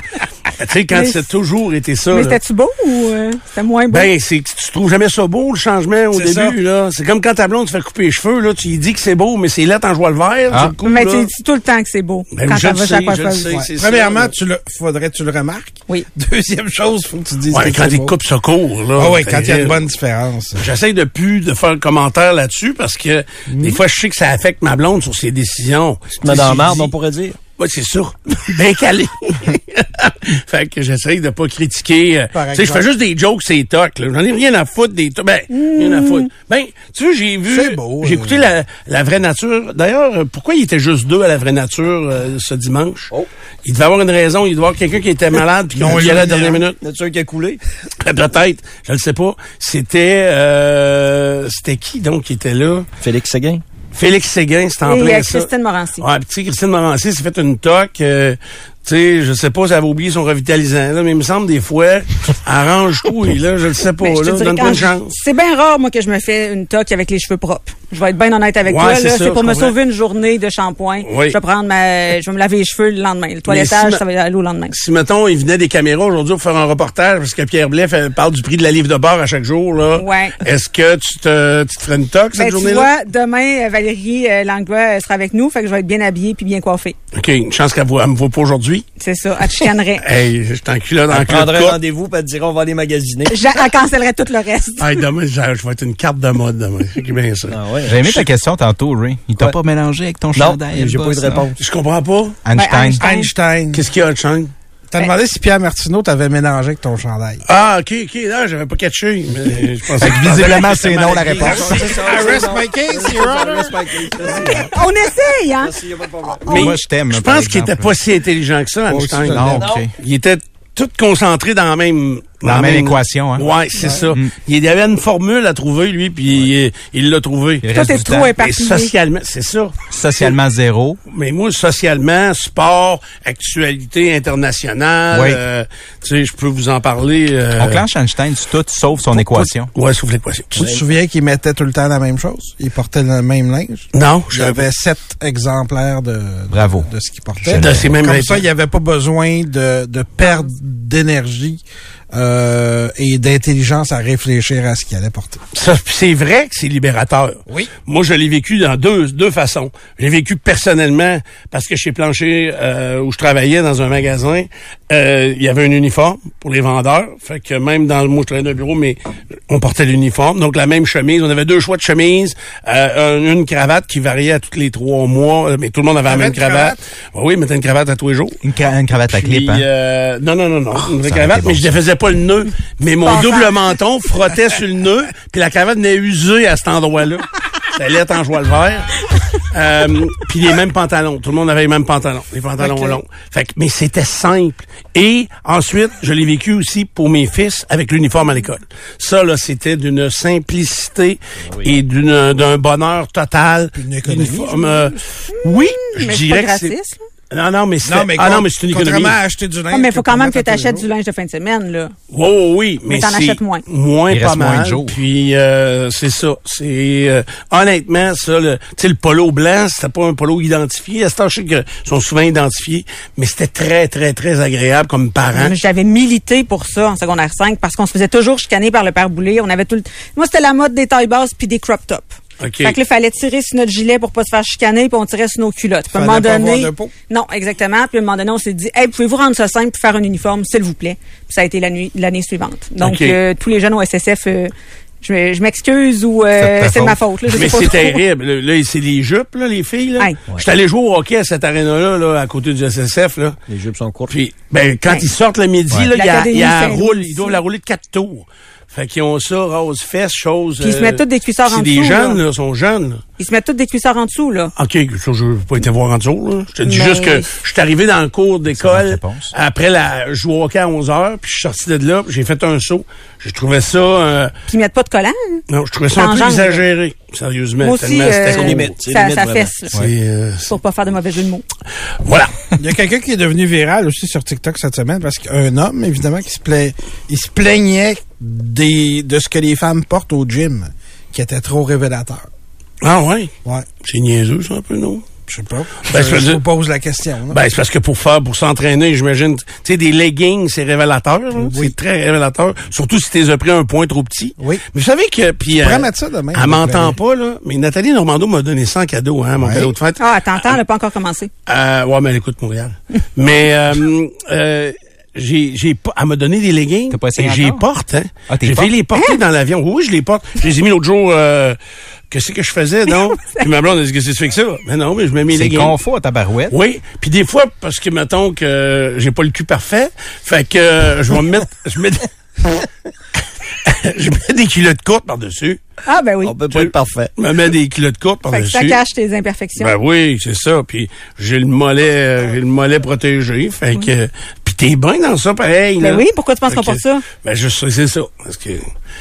S2: Tu sais, quand c'est toujours été ça.
S4: Mais c'était-tu beau ou euh, c'était moins beau?
S2: Ben, c'est que tu trouves jamais ça beau, le changement au début, là. C'est comme quand ta blonde te fait couper les cheveux, là. Tu lui dis que c'est beau, mais c'est là, t'en joie le vert,
S3: Ah.
S2: le
S4: mais tu dis tout le temps que c'est beau
S2: Ben,
S4: quand
S2: je le sais, je le sais.
S5: Ouais.
S2: ça,
S5: Premièrement,
S2: là.
S5: tu le, faudrait que tu le remarques.
S4: Oui.
S5: Deuxième chose, faut que tu dises
S2: Ouais,
S5: que
S2: quand
S5: c'est
S2: il
S5: beau.
S2: coupe ça court, là.
S5: Ah ouais, quand il y a une bonne différence.
S2: J'essaye de plus de faire un commentaire là-dessus parce que des fois, je sais que ça affecte ma blonde sur ses décisions.
S6: Marde,
S2: je
S6: on pourrait dire.
S2: Ouais, c'est ça. Bien calé. fait que j'essaye de pas critiquer. euh, Tu sais, je fais juste des jokes, c'est toc. là. J'en ai rien à foutre des tocs. Ben, rien à foutre. Ben, tu vois, j'ai vu.
S5: C'est beau,
S2: J'ai
S5: euh.
S2: écouté la, la vraie nature. D'ailleurs, euh, pourquoi il était juste deux à la vraie nature euh, ce dimanche? Il devait avoir une raison. Il devait y avoir quelqu'un qui était malade puis qui a à la dernière minute.
S6: Nature qui a coulé?
S2: Peut-être. Je le sais pas. C'était, euh, c'était qui donc qui était là?
S6: Félix Séguin.
S2: Félix Séguin, c'était en plein
S4: euh,
S2: ça.
S4: Christine Morancy.
S2: Ouais, sais, Christine Morancy s'est fait une toque. euh, tu sais, je sais pas si elle avait oublié son revitalisant, là, mais il me semble des fois, arrange tout, et là, je le sais pas, là, donne-toi une chance.
S4: C'est bien rare, moi, que je me fais une toque avec les cheveux propres. Je vais être bien honnête avec
S2: Ouais,
S4: toi.
S2: c'est
S4: là. C'est pour me
S2: comprends.
S4: sauver une journée de shampoing.
S2: Oui.
S4: Je vais prendre ma, je vais me laver les cheveux le lendemain. Le toilettage,
S2: si
S4: ça va aller au lendemain.
S2: Si, mettons, il venait des caméras aujourd'hui pour faire un reportage, parce que Pierre Blais parle du prix de la livre de bar à chaque jour, là.
S4: Ouais.
S2: Est-ce que tu te, tu te ferais une toque, cette
S4: Ben, tu
S2: journée-là?
S4: vois, demain, Valérie euh, Langlois euh, sera avec nous, fait que je vais être bien habillée puis bien coiffée.
S2: OK, une chance qu'elle me voit pas aujourd'hui, aujourd'hui.
S4: C'est ça, elle te chicanerait.
S2: Hey, je t'enculotte dans
S6: Elle
S2: le
S6: prendrait rendez-vous et elle dirait on va aller magasiner.
S4: Je- Elle cancellerait tout le reste.
S2: Hey, demain, je, je vais être une carte de mode demain. C'est bien ça?
S6: Ah ouais.
S3: J'ai aimé ta question tantôt, Ray. Il t'a
S6: Ouais.
S3: pas mélangé avec ton
S6: Non,
S3: chandail.
S6: j'ai pas eu de réponse.
S2: Je comprends pas.
S3: Einstein.
S4: Einstein.
S5: Einstein.
S2: Qu'est-ce qu'il y a, Chang?
S5: T'as demandé si Pierre Martineau t'avait mélangé avec ton chandail.
S2: Ah, ok, ok. Non, j'avais pas catché. Mais je pensais que
S3: Visiblement, c'est non la réponse.
S5: I rest my case, Your Honor.
S4: On essaye, hein?
S2: Mais
S3: Moi, je t'aime.
S2: Je pense qu'il était pas si intelligent que ça, Einstein.
S3: Non. OK.
S2: Il était tout concentré dans la même...
S3: Dans la même équation, hein.
S2: Ouais, c'est ça.
S3: Mm.
S2: Il y avait une formule à trouver, lui, puis il- il l'a trouvé.
S3: Il
S4: trop éparpillé.
S2: socialement, c'est ça.
S3: Socialement zéro.
S2: Mais moi, socialement, sport, actualité internationale,
S3: Oui.
S2: euh, tu sais, je peux vous en parler. euh,
S3: On clenche Einstein sur tout sauf son équation.
S2: Ouais, sauf l'équation.
S5: Tu te souviens qu'il mettait tout le temps la même chose? Il portait le même linge?
S2: Non,
S5: J'avais sept exemplaires de, de-
S3: Bravo.
S5: de ce qu'il portait.
S2: de ces mêmes
S5: Comme ça, il n'y avait pas besoin de, de perdre d'énergie euh, et d'intelligence à réfléchir à ce qu'il allait porter.
S2: C'est vrai que c'est libérateur.
S5: Oui.
S2: Moi, je l'ai vécu dans deux, deux façons. J'ai vécu personnellement parce que chez Plancher, euh, où je travaillais dans un magasin, euh, il y avait un uniforme pour les vendeurs. Fait que même dans le moi, je travaillais dans un bureau, mais on portait l'uniforme. Donc, la même chemise. On avait deux choix de chemise. Euh, un- une cravate qui variait à tous les trois mois. euh, Mais tout le monde avait la même
S5: une
S2: cravate. Oui, mettait une cravate à tous les jours.
S3: Une, cra- une cravate à clip, hein?
S2: euh, non, non, non, non. une
S3: ça aurait
S2: cravate, mais je ne faisais pas le nœud. Mais mon double menton frottait sur le nœud, puis la cravate venait usée à cet endroit-là. Ça allait en joie le vert. Euh, puis les mêmes pantalons. Tout le monde avait les mêmes pantalons. Les pantalons longs. Fait que, mais c'était simple. Et ensuite, je l'ai vécu aussi pour mes fils avec l'uniforme à l'école. Ça, là, c'était d'une simplicité et d'une, d'un bonheur total.
S5: une économie,
S2: Uniforme, euh, oui, je dirais
S4: pas
S2: que c'est... Non, non, mais c'est,
S5: Non, mais,
S2: ah non, mais c'est une économie.
S5: Contrairement à acheter du linge.
S4: Ah, mais il faut quand même que
S5: tu
S4: achètes du linge de fin de semaine, là.
S2: Oui, oui, oui, mais,
S4: Mais t'en achètes moins.
S2: Moins
S3: Il
S2: pas
S3: reste moins
S2: mal.
S3: de jours.
S2: Puis euh, c'est ça. C'est euh, honnêtement ça. Le, tu sais, le polo blanc, c'était pas un polo identifié. À ce temps, je sais qu'ils sont souvent identifiés, mais c'était très, très, très agréable comme parent.
S4: J'avais milité pour ça en secondaire 5 parce qu'on se faisait toujours chicaner par le père Boulet. On avait tout le... Moi, c'était la mode des tailles basses puis des crop tops.
S2: OK.
S4: Fait que là, il fallait tirer sur notre gilet pour pas se faire chicaner, puis on tirait sur nos culottes. Puis à un moment donné,
S5: avoir de peau.
S4: non, exactement. Puis à un moment donné, on s'est dit, hey, pouvez-vous rendre ça simple, puis faire un uniforme, s'il vous plaît? Puis ça a été la nuit- l'année suivante. Donc euh, tous les jeunes au SSF, euh, je, je m'excuse ou
S3: C'est
S4: euh, c'est de ma
S3: faute.
S4: Là, je
S2: mais c'est terrible. Là, c'est les jupes, là, les filles. Là.
S4: Hey.
S2: J'étais allé jouer au hockey à cette aréna-là, là, à côté du SSF. Là.
S6: Les jupes sont courtes.
S2: Puis, ben, quand
S4: Ouais.
S2: ils sortent le midi,
S3: Ouais.
S2: là, il y a, y a roule, ils doivent la rouler de quatre tours. Fait qu'ils ont ça, rose fesses, chose.
S4: Puis ils se mettent toutes des cuissards en
S2: C'est des
S4: dessous,
S2: jeunes,
S4: là,
S2: sont jeunes. là.
S4: Ils se mettent toutes des cuissards en dessous, là.
S2: OK, ça, je veux pas été voir en dessous, là. Je te dis
S4: Mais-
S2: juste que je suis arrivé dans le cours d'école après la, je jouais au hockey à 11 heures, puis je suis sorti de là, puis j'ai fait un saut. Je trouvais ça, euh,
S4: Puis ils mettent pas de collant. hein.
S2: non, je trouvais ça un peu exagéré, sérieusement.
S4: Moi aussi, euh,
S6: limite.
S4: Ça,
S6: limite,
S4: ça fesse, là,
S2: euh,
S4: pour pas faire de mauvais jeu de mots.
S2: voilà.
S5: Il y a quelqu'un qui est devenu viral aussi sur TikTok cette semaine parce qu'un homme, évidemment, qui se plaît, il se plaignait des, de ce que les femmes portent au gym, qui était trop révélateur.
S2: Ah ouais,
S5: Ouais.
S2: c'est niaiseux, ça, un peu, non?
S5: Je sais pas.
S2: Ben,
S5: je, vous pose la question. là.
S2: Ben, c'est parce que pour faire, pour s'entraîner, j'imagine, tu sais, des leggings, c'est révélateur, là. C'est très révélateur. Surtout si t'es pris un point trop petit.
S5: Oui.
S2: Mais vous savez que, puis,
S5: pourrais
S2: euh,
S5: mettre ça demain,
S2: Elle
S5: le
S2: m'entend pas, là. Mais Nathalie Normando m'a donné ça en cadeau, hein, mon
S5: Ouais.
S2: cadeau de fête.
S4: Ah, t'entends, elle n'a pas encore commencé.
S2: Euh, ouais, mais elle écoute Montréal. mais euh, euh, j'ai, j'ai pas, elle m'a donné des leggings.
S3: T'as pas essayé
S2: et j'ai porte, hein.
S3: Ah,
S2: j'ai fait les porter dans l'avion. Oui, je les porte. Je les ai mis l'autre jour. Euh, qu'est-ce que je faisais, non? Puis ma blonde a dit que c'est fait que ça? Mais non, mais je mets mes
S3: C'est
S2: leggings.
S3: confort à ta barouette.
S2: Oui, puis des fois parce que mettons que j'ai pas le cul parfait, fait que euh, je vais me mettre, je mets, je mets des culottes courtes par dessus.
S4: Ah, ben oui.
S6: On peut pas être parfait.
S2: Je me mets des culottes courtes par
S4: Fait que
S2: dessus.
S4: ça cache tes imperfections.
S2: Ben oui, c'est ça. Puis j'ai le mollet, euh, j'ai le mollet protégé. Fait que, puis t'es bien dans ça, pareil.
S4: Ben
S2: là.
S4: oui, pourquoi tu penses qu'on porte ça?
S2: Ben je sais, c'est ça. Parce que,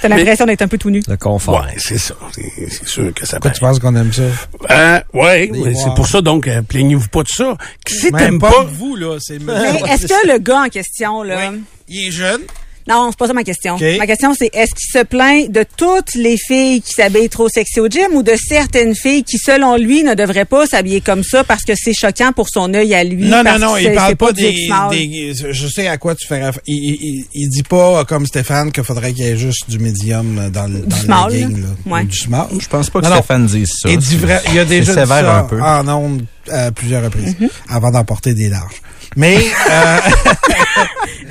S4: T'as l'impression d'être un peu tout nu.
S6: Le confort.
S2: ouais, c'est ça. C'est sûr que ça
S5: Pourquoi
S2: paraît.
S5: tu penses qu'on aime ça?
S2: Euh, ouais, c'est pour ça donc, euh, plaignez-vous pas de ça. Si t'aimes
S5: pas,
S2: pas,
S5: vous, là. C'est
S4: Mais est-ce que le gars en question, là...
S5: Oui. Il est jeune.
S4: Non, c'est pas ça ma question. Ma question, c'est est-ce qu'il se plaint de toutes les filles qui s'habillent trop sexy au gym ou de certaines filles qui, selon lui, ne devraient pas s'habiller comme ça parce que c'est choquant pour son œil à lui?
S5: Non, non,
S4: parce
S5: non, il parle pas
S4: du
S5: des, Je sais à quoi tu fais référence. Il, il, il- il dit pas, euh, comme Stéphane, qu'il faudrait qu'il y ait juste du médium dans le, dans
S4: small,
S5: legging,
S4: là. Ouais.
S5: Ou Du small.
S3: Je pense pas que
S5: Non, non.
S3: Stéphane dise ça.
S5: Il dit vrai, il a
S3: C'est
S5: déjà dit
S3: sévère
S5: ça
S3: un peu.
S5: en ondes à plusieurs reprises avant d'emporter des larges. Mais euh,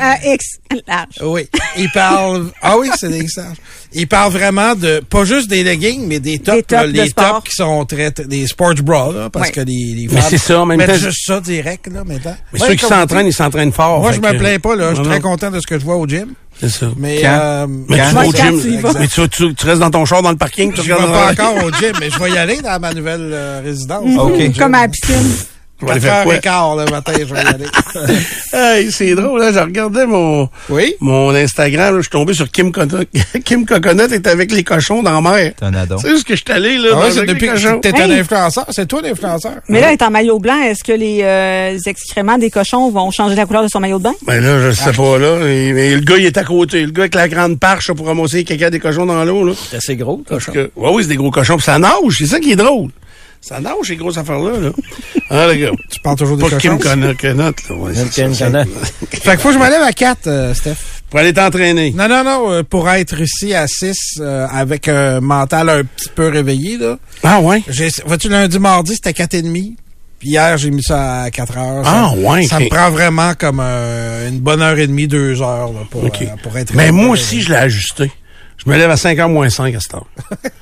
S4: Euh, X, large.
S5: oui, il parle. Ah oui, c'est des larges. Il parle vraiment de pas juste des leggings, mais des tops,
S4: Des tops
S5: là,
S4: de
S5: les tops qui sont très des sports bras, là, parce
S4: Ouais.
S5: que les, les
S2: Mais c'est ça, en même temps-
S5: juste ça direct là, maintenant.
S2: Mais
S5: Ouais,
S2: ceux qui s'entraînent, ils s'entraînent fort.
S5: Moi, je me plains pas là. Je suis très content de ce que je vois au gym.
S2: C'est ça.
S5: Mais
S3: Quand?
S5: euh,
S2: Mais
S3: Quand?
S2: tu vas au gym, mais tu, tu- tu restes dans ton char dans le parking, tu
S5: Je vais
S2: regardes
S5: pas encore au gym, mais je vais y aller dans ma nouvelle euh, résidence.
S3: OK.
S4: Comme à la piscine.
S2: Aller faire quoi?
S5: 4h15 le matin, je vais y aller.
S2: Hey, c'est drôle, là, je regardais mon,
S5: Oui?
S2: mon Instagram, là, je suis tombé sur Kim Coconut. Kim Coconut est avec les cochons dans la mer.
S3: C'est un ado.
S2: Tu sais ce que je suis allé, là,
S5: Ah ouais, c'est depuis que t'es un influenceur. C'est toi l'influenceur.
S4: Mais là, est en maillot blanc, est-ce que les euh, excréments des cochons vont changer la couleur de son maillot de bain?
S2: Ben là, je sais pas, là. Et- mais le gars, il est à côté. Le gars avec la grande parche là, pour ramasser les caca des cochons dans l'eau, là.
S6: C'est assez gros,
S2: Parce
S6: cochon.
S2: que, ouais, oui, c'est des gros cochons. Puis ça nage, c'est ça qui est drôle. Ça nage, ces grosses affaires-là, là. Ah, les gars.
S5: Tu parles toujours des
S2: Pas Kim
S5: cochons.
S2: Coconut, là. Ouais, c'est
S6: Kim.
S5: Fait qu'il faut que je me lève à 4, euh, Steph.
S2: Pour aller t'entraîner.
S5: Non, non, non, euh, pour être ici à 6 euh, avec un mental un petit peu réveillé, là.
S2: Ah, ouais?
S5: Vois-tu, lundi, mardi, c'était 4,5. Puis hier, j'ai mis ça à 4 heures. Ça-
S2: Ah, ouais,
S5: Ça me prend vraiment comme euh, une bonne heure et demie, deux heures, là, pour, euh, pour être
S2: Mais moi aussi, je l'ai ajusté. Je me lève à 5h moins 5 à cette heure.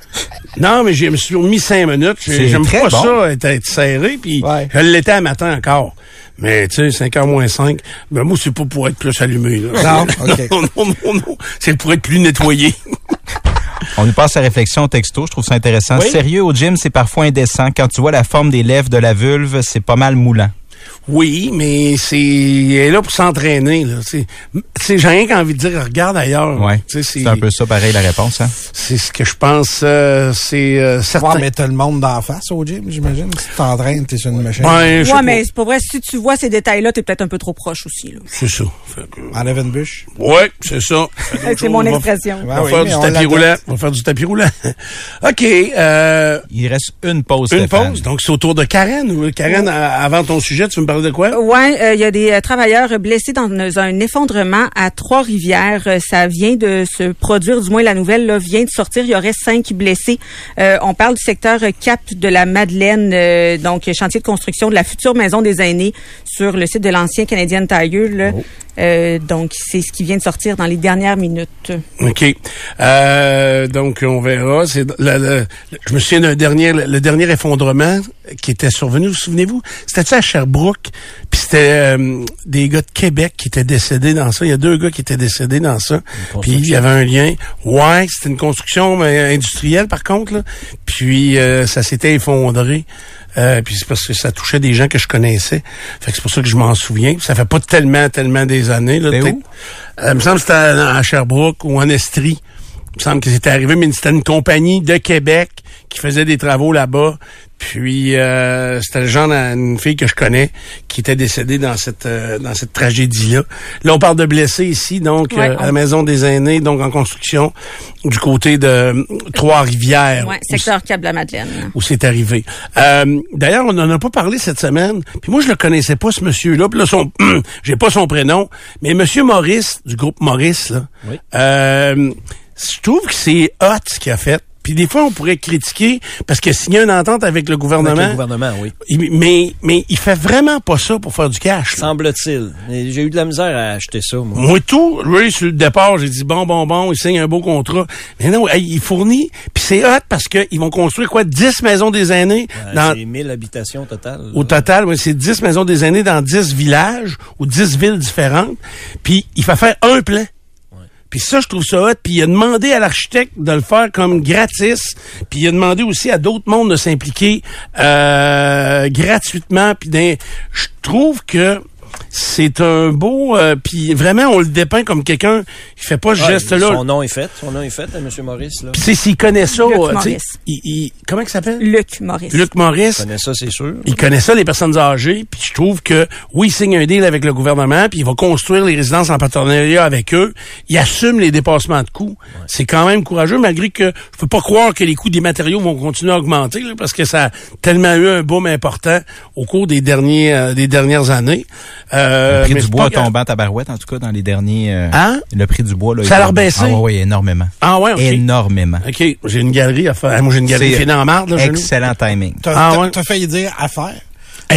S2: non, mais je me suis mis 5 minutes. J'aime pas
S3: bon.
S2: ça, être, être serré, puis
S5: Ouais.
S2: je l'étais à matin encore. Mais tu sais, 5h moins 5, ben moi, c'est pas pour être plus allumé. Là.
S5: Non,
S2: non, non, non, non. C'est pour être plus nettoyé.
S3: On nous passe à réflexion au texto, je trouve ça intéressant.
S2: Oui.
S3: Sérieux, au gym, c'est parfois indécent. Quand tu vois la forme des lèvres de la vulve, c'est pas mal moulant.
S2: Oui, mais c'est elle est là pour s'entraîner. J'ai rien qu'envie de dire, regarde ailleurs.
S3: Ouais.
S2: C'est,
S3: C'est un peu ça, pareil, la réponse. Hein?
S2: c'est ce que je pense. euh, c'est euh, certain.
S5: Ouais, mais t'as le monde d'en face au gym, j'imagine. Si tu t'entraînes, t'es sur une machine.
S2: Ouais,
S4: Ouais, mais c'est pas vrai. Si tu vois ces détails-là, t'es peut-être un peu trop proche aussi. Là.
S2: C'est ça. Que-
S5: Enlève une bûche.
S2: Ouais, c'est ça.
S4: C'est mon
S2: choses, on va-
S4: expression.
S2: On va
S5: oui,
S2: faire du tapis roulant. On va faire du tapis roulant. OK. Euh,
S3: Il reste une pause,
S2: une
S3: Stéphane.
S2: pause. Donc, c'est au tour de Karen. Karen, avant ton sujet, tu veux me parler de quoi?
S4: Ouais, euh, il y a des euh, travailleurs blessés dans un effondrement à Trois-Rivières. Euh, ça vient de se produire, du moins la nouvelle là, vient de sortir. Il y aurait cinq blessés. Euh, on parle du secteur Cap de la Madeleine, euh, donc chantier de construction de la future maison des aînés sur le site de l'ancien Canadian Tire. là. Euh, donc c'est ce qui vient de sortir dans les dernières minutes.
S2: OK. Euh, donc, on verra. C'est le- le- je me souviens d'un dernier, le, le dernier effondrement qui était survenu. Vous souvenez-vous? C'était à Sherbrooke? Puis c'était euh, des gars de Québec qui étaient décédés dans ça. Il y a deux gars qui étaient décédés dans ça. Puis il y avait un lien. Ouais, c'était une construction mais industrielle par contre. Là. Puis euh, ça s'était effondré. Euh, puis c'est parce que ça touchait des gens que je connaissais. Fait que c'est pour ça que je m'en souviens. Ça fait pas tellement, tellement des années. Là,
S3: où?
S2: euh, il me semble que c'était à, à Sherbrooke ou en Estrie. Il me semble que c'était arrivé, mais c'était une compagnie de Québec qui faisait des travaux là-bas. Puis euh, c'était le genre d'une fille que je connais qui était décédée dans cette euh, dans cette tragédie-là. Là, on parle de blessés ici, donc
S4: Ouais,
S2: euh, à la maison des aînés, donc en construction du côté de euh, Trois-Rivières.
S4: Ouais,
S2: où
S4: secteur Cap de la Madeleine.
S2: où c'est arrivé. Euh, D'ailleurs, on n'en a pas parlé cette semaine. Puis moi, je le connaissais pas, ce monsieur-là. Puis là, son, j'ai pas son prénom, mais Monsieur Maurice, du groupe Maurice, là,
S6: Oui.
S2: euh, je trouve que c'est hot ce qu'il a fait. Puis des fois, on pourrait critiquer parce qu'il a signé une entente avec le
S6: Avec
S2: gouvernement.
S6: le gouvernement, oui.
S2: Il- mais, mais il fait vraiment pas ça pour faire du cash.
S6: Semble-t-il. Et J'ai eu de la misère à acheter ça, moi.
S2: Moi, tout, lui, sur le départ, j'ai dit bon, bon, bon, il signe un beau contrat. Mais non, il fournit, puis c'est hot parce qu'ils vont construire quoi, 10 maisons des aînés
S6: Euh,
S2: dans,
S6: C'est 1000 habitations totales.
S2: Au total, ouais, c'est 10 maisons des aînés dans 10 villages ou 10 villes différentes. Puis il fait faire un plan. Puis ça, je trouve ça hot. Puis il a demandé à l'architecte de le faire comme gratis. Puis il a demandé aussi à d'autres mondes de s'impliquer euh, gratuitement. Puis je trouve que c'est un beau... euh, puis vraiment, on le dépeint comme quelqu'un qui fait pas ce
S6: Ah,
S2: geste-là.
S6: Son nom est fait. Son nom est fait, à M. Maurice. Là.
S2: Puis c'est s'il connaît ça...
S4: Luc
S2: euh,
S4: Maurice.
S2: il- il- comment il s'appelle?
S4: Luc Maurice.
S2: Luc Maurice.
S6: Je connais ça, c'est sûr.
S2: Il connaît ça, les personnes âgées, puis je trouve que, oui, il signe un deal avec le gouvernement, puis il va construire les résidences en partenariat avec eux. Il assume les dépassements de coûts. C'est quand même courageux, malgré que je peux pas croire que les coûts des matériaux vont continuer à augmenter, là, parce que ça a tellement eu un boom important au cours des derniers euh, des dernières années. Euh,
S3: le prix
S2: mais
S3: du bois
S2: pas
S3: tombant à tabarouette, en tout cas, dans les derniers... euh,
S2: Hein?
S3: Le prix du bois, là.
S2: Ça a l'air baissé?
S3: Ah oui, énormément.
S2: Ah ouais, ok.
S3: Énormément.
S2: OK, j'ai une galerie à faire. Moi, j'ai une galerie finie en marde, là.
S3: Excellent timing.
S5: T'as
S2: Ah ouais.
S5: t'as failli dire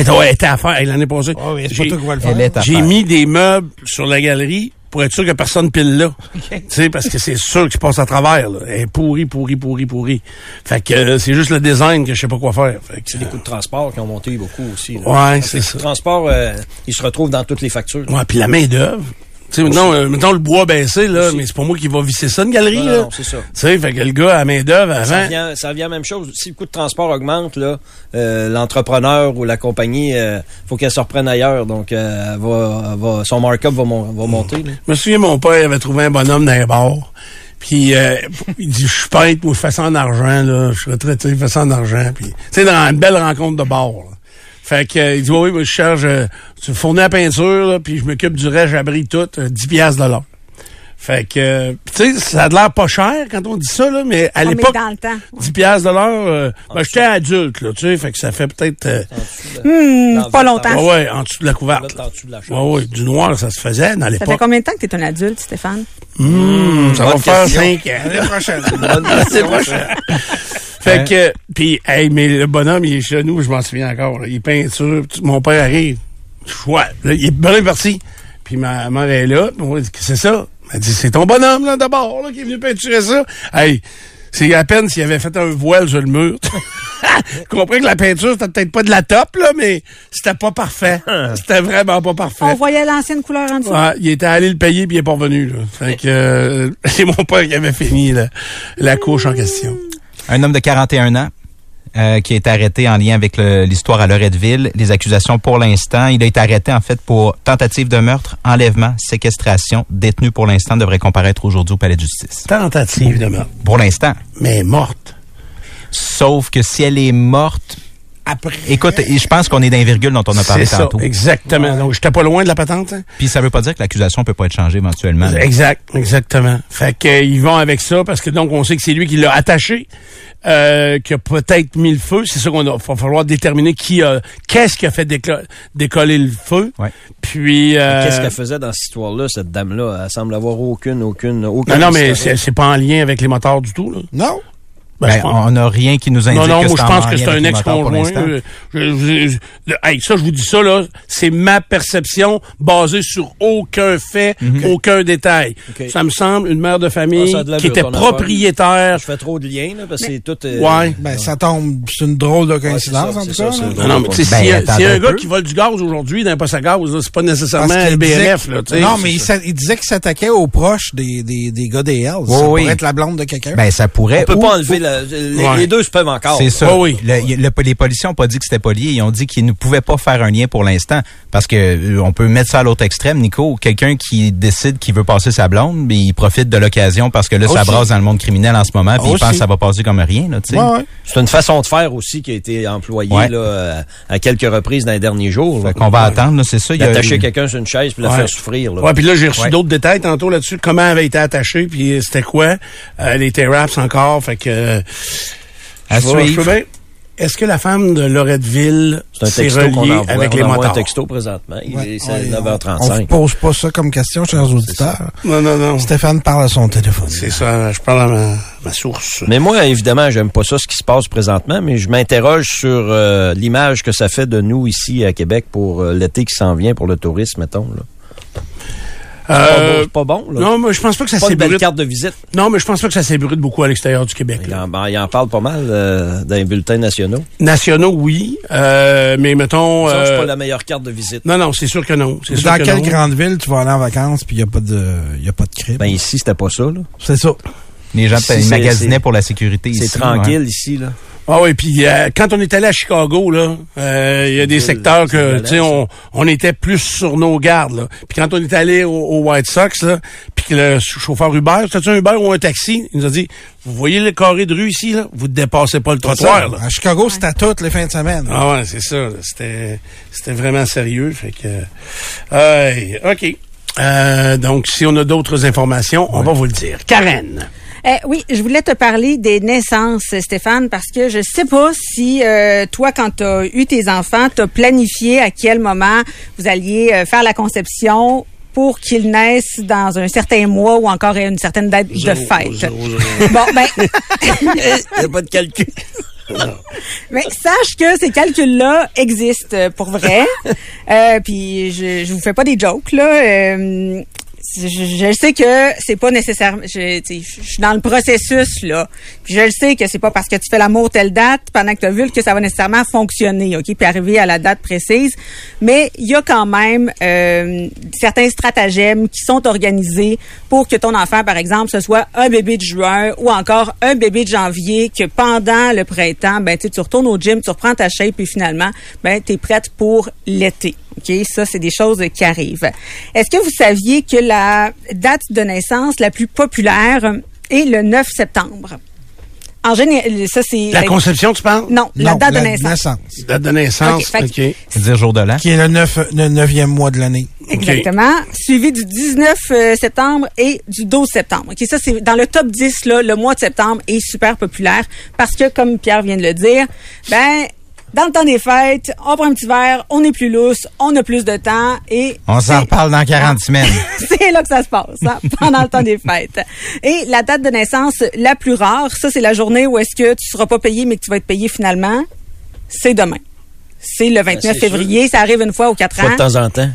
S2: était, ouais, elle était à faire l'année passée.
S5: Ah oui, c'est pas
S2: J'ai-
S5: toi qui va le
S3: Elle
S5: faire.
S3: est à
S2: J'ai
S3: faire.
S2: mis des meubles sur la galerie pour être sûr que personne pile là. Tu sais, parce que c'est sûr qu'il passe à travers. Là. Elle est pourrie, pourrie, pourrie, pourrie. Fait que euh, c'est juste le design que je sais pas quoi faire. Fait que,
S6: C'est les coûts de transport qui ont monté beaucoup aussi. là.
S2: Ouais, c'est
S6: les
S2: ça.
S6: coûts de transport, euh, ils se retrouvent dans toutes les factures.
S2: Ouais, puis la main d'œuvre. Tu sais, maintenant, euh, mettons le bois baissé, là, mais c'est pas moi qui va visser ça, une galerie,
S6: Non,
S2: là.
S6: non, c'est ça.
S2: Tu sais, fait que le gars à la main d'œuvre
S6: Ça
S2: avant.
S6: revient, ça revient à la même chose. Si le coût de transport augmente, là, euh, l'entrepreneur ou la compagnie, euh, faut qu'elle se reprenne ailleurs. Donc, euh, elle va, elle va- son markup va, mon- va monter. là.
S2: Je me souviens, mon père avait trouvé un bonhomme dans un bar. Puis euh, il dit, je suis peintre, moi je fais ça en argent, là. Je suis retraité, je fais ça en argent. Puis, tu sais, dans une belle rencontre de bar. Fait que euh, il dit, oui, oui, moi je charge, euh, tu fournis la peinture, là, puis je m'occupe du reste, j'abris tout, euh, 10 piastres de l'heure. Fait que, euh, tu sais, ça a l'air pas cher quand on dit ça, là, mais à
S4: Ah,
S2: l'époque,
S4: dans le temps.
S2: 10 piastres de l'heure, euh, ben, j'étais adulte, là, tu sais, fait que ça fait peut-être... euh,
S4: Hmm, pas longtemps.
S2: ouais, ouais, en dessous de la couverte.
S6: t'es en dessous de la
S2: Ouais, ouais, du noir, ça se faisait dans
S4: Ça fait
S2: l'époque.
S4: combien de temps que tu es un adulte, Stéphane?
S2: Hum, ça va faire
S6: question.
S2: 5 ans.
S5: L'année prochaine.
S2: C'est prochain. Fait que, puis, hey, mais le bonhomme, il est chez nous, je m'en souviens encore. là. Il est peinture. Mon père arrive. Ouais, là, il est bien parti. Puis ma mère est là. on dit, Qu'est-ce que c'est ça? Elle dit, c'est ton bonhomme, là, d'abord, là, qui est venu peinturer ça. Hey, c'est à peine s'il avait fait un voile sur le mur. Je comprends que la peinture, c'était peut-être pas de la top, là, mais c'était pas parfait. C'était vraiment pas parfait.
S4: On voyait l'ancienne couleur en dessous.
S2: Ouais, il était allé le payer puis il est pas revenu. Là. Fait que euh, c'est mon père qui avait fini la, la couche en question.
S3: Un homme de 41 ans euh, qui a été arrêté en lien avec l'histoire à Loretteville. Les accusations pour l'instant, il a été arrêté en fait pour tentative de meurtre, enlèvement, séquestration, détenu pour l'instant, devrait comparaître aujourd'hui au palais de justice.
S2: Tentative de meurtre,
S3: Pour l'instant.
S2: mais morte.
S3: Sauf que si elle est morte,
S5: Après.
S3: écoute, et je pense qu'on est dans les virgules dont on a parlé
S2: C'est ça,
S3: tantôt.
S2: exactement. Donc j'étais pas loin de la patente. hein?
S3: Puis ça veut pas dire que l'accusation peut pas être changée éventuellement. là.
S2: Exact, exactement. Fait que euh, ils vont avec ça parce que donc on sait que c'est lui qui l'a attaché, euh, qui a peut-être mis le feu. C'est ça qu'on a. Va falloir déterminer qui a, qu'est-ce qui a fait décoller le feu.
S3: Ouais.
S2: Puis. euh,
S6: Qu'est-ce qu'elle faisait dans cette histoire-là, cette dame-là? Elle semble avoir aucune, aucune, aucune.
S2: Non, non, mais c'est c'est pas en lien avec les moteurs du tout. Là.
S5: Non?
S2: Ben,
S3: Ben,
S2: pense-
S3: on n'a rien qui nous indique
S2: Non, non,
S3: que
S2: moi, je
S3: en
S2: pense que c'est un ex-conjoint.
S3: l'instant.
S2: Euh, je- je- je- de- hey, ça, je vous dis ça, là, c'est ma perception basée sur aucun fait, aucun détail. Ça me semble une mère de
S6: Ah,
S2: famille
S6: de
S2: qui était propriétaire.
S6: Je fais trop de liens, là, parce que c'est tout. euh,
S2: Ouais.
S5: Ben, ça tombe, c'est une drôle de coïncidence,
S6: Ouais,
S5: en tout cas.
S6: ça,
S2: Non, non, mais tu sais,
S3: Ben,
S2: s'il y a,
S3: attendez
S2: s'il y a un
S3: un
S2: gars qui vole du gaz aujourd'hui dans un poste à gaz, là, c'est pas nécessairement BRF, là, tu sais.
S5: Non, mais il, disait qu'il s'attaquait aux proches des, des, des gars des Hells. ça
S3: oui.
S5: pourrait être la blonde de quelqu'un.
S3: Ben, ça pourrait.
S6: On peut pas enlever la, les,
S2: Ouais.
S6: les deux se peuvent encore.
S3: C'est ça.
S2: Oui.
S3: Le- le- les policiers n'ont pas dit que c'était pas lié. Ils ont dit qu'ils ne pouvaient pas faire un lien pour l'instant. Parce que euh, on peut mettre ça à l'autre extrême, Nico. Quelqu'un qui décide qu'il veut passer sa blonde, mais il profite de l'occasion parce que là, ça brasse dans le monde criminel en ce moment, puis il pense que ça va passer comme rien, là.
S5: Ouais.
S6: C'est une façon de faire aussi qui a été employée
S3: Ouais.
S6: là, euh, à quelques reprises dans les derniers jours. là.
S3: Fait qu'on va attendre, c'est ça. Il y a-
S6: D'attacher quelqu'un sur une chaise puis la
S2: Ouais.
S6: faire souffrir. Là.
S2: Ouais, puis là, j'ai reçu
S3: Ouais.
S2: d'autres détails tantôt là-dessus, comment elle avait été attachée, puis c'était quoi? Euh, les T-Raps encore, fait que... euh,
S3: À suivre.
S2: Est-ce que la femme de Loretteville
S6: C'est un
S2: s'est
S6: texto qu'on
S2: reliée
S6: envoie.
S2: avec
S6: on
S2: les
S6: un
S2: motards?
S6: texto présentement. Il
S5: Ouais,
S6: est c'est
S5: ouais, On ne
S6: 9h35.
S5: pose pas ça comme question, chers auditeurs.
S2: Non, non, non.
S5: Stéphane parle à son téléphone.
S2: C'est ça, je parle à ma, ma source.
S6: Mais moi, évidemment, j'aime pas ça ce qui se passe présentement, mais je m'interroge sur euh, l'image que ça fait de nous ici à Québec pour euh, l'été qui s'en vient pour le tourisme, mettons. Là. C'est pas,
S2: Euh,
S6: bon, pas bon, là.
S2: non, mais je pense pas que ça
S6: pas une belle
S2: s'ébruite.
S6: carte de visite.
S2: Non, mais je pense pas que ça s'ébruite beaucoup à l'extérieur du Québec.
S6: Il en, ben, il en parle pas mal euh, dans les bulletins nationaux.
S2: Nationaux, oui, euh, mais mettons.
S6: Ça, c'est
S2: euh,
S6: pas la meilleure carte de visite?
S2: Non, non, c'est sûr que non. Sûr
S5: Dans
S2: que
S5: quelle
S2: non.
S5: grande ville tu vas aller en vacances puis il n'y a pas de, y a pas de crime?
S6: Ben ici, c'était pas ça. là.
S5: c'est ça.
S3: Les gens
S6: Si,
S3: magasinaient pour la sécurité ici.
S6: C'est tranquille
S3: ouais.
S6: ici. là.
S2: Ah oui, puis euh, quand on est allé à Chicago, là, euh, il y a des secteurs que, tu sais, on, on était plus sur nos gardes. Là. Puis quand on est allé au, au White Sox, là, puis que le chauffeur Uber, c'était un Uber ou un taxi, il nous a dit, vous voyez le carré de rue ici, là, vous ne dépassez pas le trottoir. Là.
S5: À Chicago, c'était toutes les fins de semaine.
S2: Ah ouais, c'est ça. là. C'était, c'était vraiment sérieux. Fait que, euh, ok. Euh, donc, si on a d'autres informations, on va vous le dire. Karen.
S4: Eh, oui, je voulais te parler des naissances, Stéphane, parce que je sais pas si euh, toi, quand tu as eu tes enfants, tu as planifié à quel moment vous alliez euh, faire la conception pour qu'ils naissent dans un certain mois ou encore à une certaine date de fête. Bon, ben,
S6: Il n'y a pas de calcul.
S4: Mais sache que ces calculs-là existent pour vrai. euh, puis je, je vous fais pas des jokes là. Euh, je, je sais que c'est pas nécessaire. Je, je suis dans le processus là. Puis je le sais que c'est pas parce que tu fais l'amour telle date pendant que tu as vu que ça va nécessairement fonctionner, ok, puis arriver à la date précise. Mais il y a quand même euh, certains stratagèmes qui sont organisés pour que ton enfant, par exemple, ce soit un bébé de juin ou encore un bébé de janvier, que pendant le printemps, ben tu retournes au gym, tu reprends ta shape et finalement, ben es prête pour l'été. OK, ça, c'est des choses qui arrivent. Est-ce que vous saviez que la date de naissance la plus populaire est le 9 septembre? En général, ça, c'est...
S2: La conception, tu parles?
S4: Non, la date de
S5: la
S4: naissance.
S2: Date de naissance,
S4: Ok,
S3: C'est-à-dire jour de l'an.
S5: Qui est le, neuf, le neuvième mois de l'année.
S4: Exactement. Suivi du 19 euh, septembre et du 12 septembre. OK, ça, c'est dans le top 10, là, le mois de septembre est super populaire parce que, comme Pierre vient de le dire, ben, dans le temps des fêtes, on prend un petit verre, on est plus lousse, on a plus de temps et
S3: On s'en reparle dans 40 semaines.
S4: c'est là que ça se passe, hein, pendant le temps des fêtes. Et la date de naissance la plus rare, ça, c'est la journée où est-ce que tu seras pas payé, mais que tu vas être payé finalement. C'est demain. C'est le 29
S6: c'est
S4: février. Ça arrive une fois aux quatre
S6: Fois de
S4: ans.
S6: temps en temps.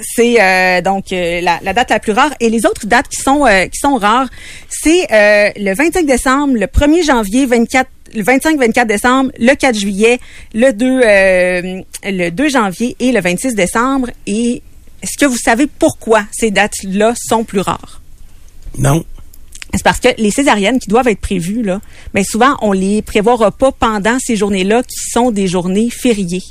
S4: C'est euh, donc euh, la, la date la plus rare. Et les autres dates qui sont euh, qui sont rares, c'est euh, le 25 décembre, le 1er janvier, 24 le 25-24 décembre, le 4 juillet, le 2 euh, le 2 janvier et le 26 décembre. Et est-ce que vous savez pourquoi ces dates-là sont plus rares?
S2: Non.
S4: C'est parce que les césariennes qui doivent être prévues, là, mais souvent, on les prévoira pas pendant ces journées-là qui sont des journées fériées.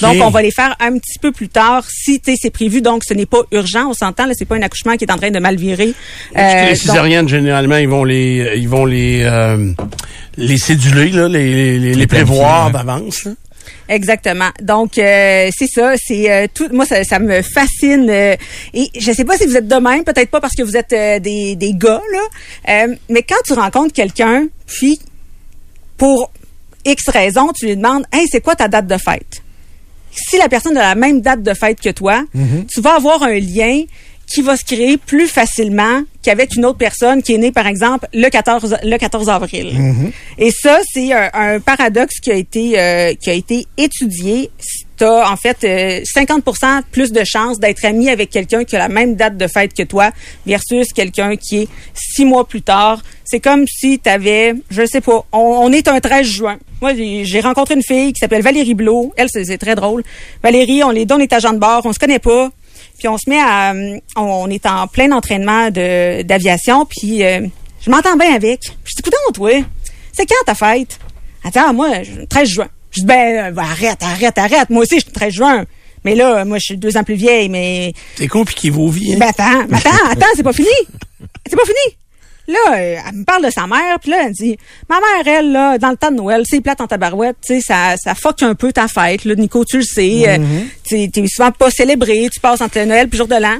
S4: Donc, on va les faire un petit peu plus tard si tu sais, c'est prévu. Donc, ce n'est pas urgent. On s'entend, là, c'est pas un accouchement qui est en train de mal virer.
S2: Parce que
S4: Euh,
S2: les
S4: donc-
S2: césariennes, généralement, ils vont les, ils vont les, euh, les céduler, là, les, les, les prévoir d'avance. là.
S4: Exactement. Donc euh, c'est ça, c'est euh, tout. Moi ça, ça me fascine euh, et je sais pas si vous êtes de même, peut-être pas parce que vous êtes euh, des, des gars là, euh, mais quand tu rencontres quelqu'un, puis pour X raison, tu lui demandes, hey c'est quoi ta date de fête Si la personne a la même date de fête que toi, tu vas avoir un lien qui va se créer plus facilement qu'avec une autre personne qui est née, par exemple, le 14, le 14 avril. Et ça, c'est un, un paradoxe qui a été, euh, qui a été étudié. Tu as, en fait, euh, 50% plus de chances d'être ami avec quelqu'un qui a la même date de fête que toi versus quelqu'un qui est six mois plus tard. C'est comme si tu avais, je sais pas, on, on est un 13 juin. Moi, j'ai rencontré une fille qui s'appelle Valérie Blot. Elle, c'est très drôle. Valérie, on les donne, on est agent de bord, on se connaît pas. Puis on se met à, euh, on, on est en plein entraînement de d'aviation, puis euh, je m'entends bien avec. Je dis, écoute, toi, c'est quand ta fête? Attends, moi, je- 13 juin. Je dis, ben, euh, arrête, arrête, arrête. Moi aussi, je suis 13 juin. Mais là, moi, je suis deux ans plus vieille, mais...
S2: C'est compliqué vos vies. hein?
S4: Ben attends, mais attends, attends, c'est pas fini. C'est pas fini. Là, euh, elle me parle de sa mère, puis là, elle dit, ma mère, elle, là, dans le temps de Noël, c'est plate en tabarouette, tu sais, ça, ça fuck un peu ta fête, là, Nico, tu le sais, tu t'es souvent pas célébré, tu passes entre le Noël puis le jour de l'an.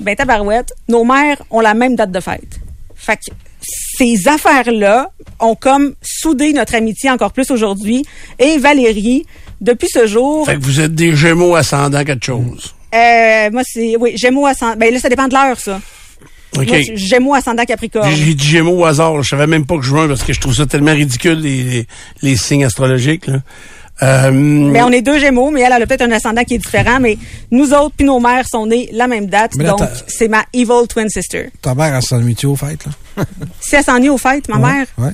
S4: Ben, tabarouette, nos mères ont la même date de fête. Fait que ces affaires-là ont comme soudé notre amitié encore plus aujourd'hui. Et Valérie, depuis ce jour,
S2: Fait que vous êtes des gémeaux ascendants quelque chose.
S4: euh, moi, c'est, oui, Gémeaux ascendant, ben là, ça dépend de l'heure, ça. Gémeaux ascendant Capricorne.
S2: J'ai dit Gémeaux au hasard. Je savais même pas que juin parce que je trouve ça tellement ridicule, les, les, les signes astrologiques. Là. Euh,
S4: Mais on est deux Gémeaux, mais elle, elle a peut-être un ascendant qui est différent, mais nous autres puis nos mères sont nées la même date,
S5: Mais là,
S4: donc c'est ma evil twin sister.
S5: Ta mère, elle s'ennuie-tu aux fêtes, là?
S4: Si elle s'ennuie aux fêtes, ma mère,
S5: Ouais.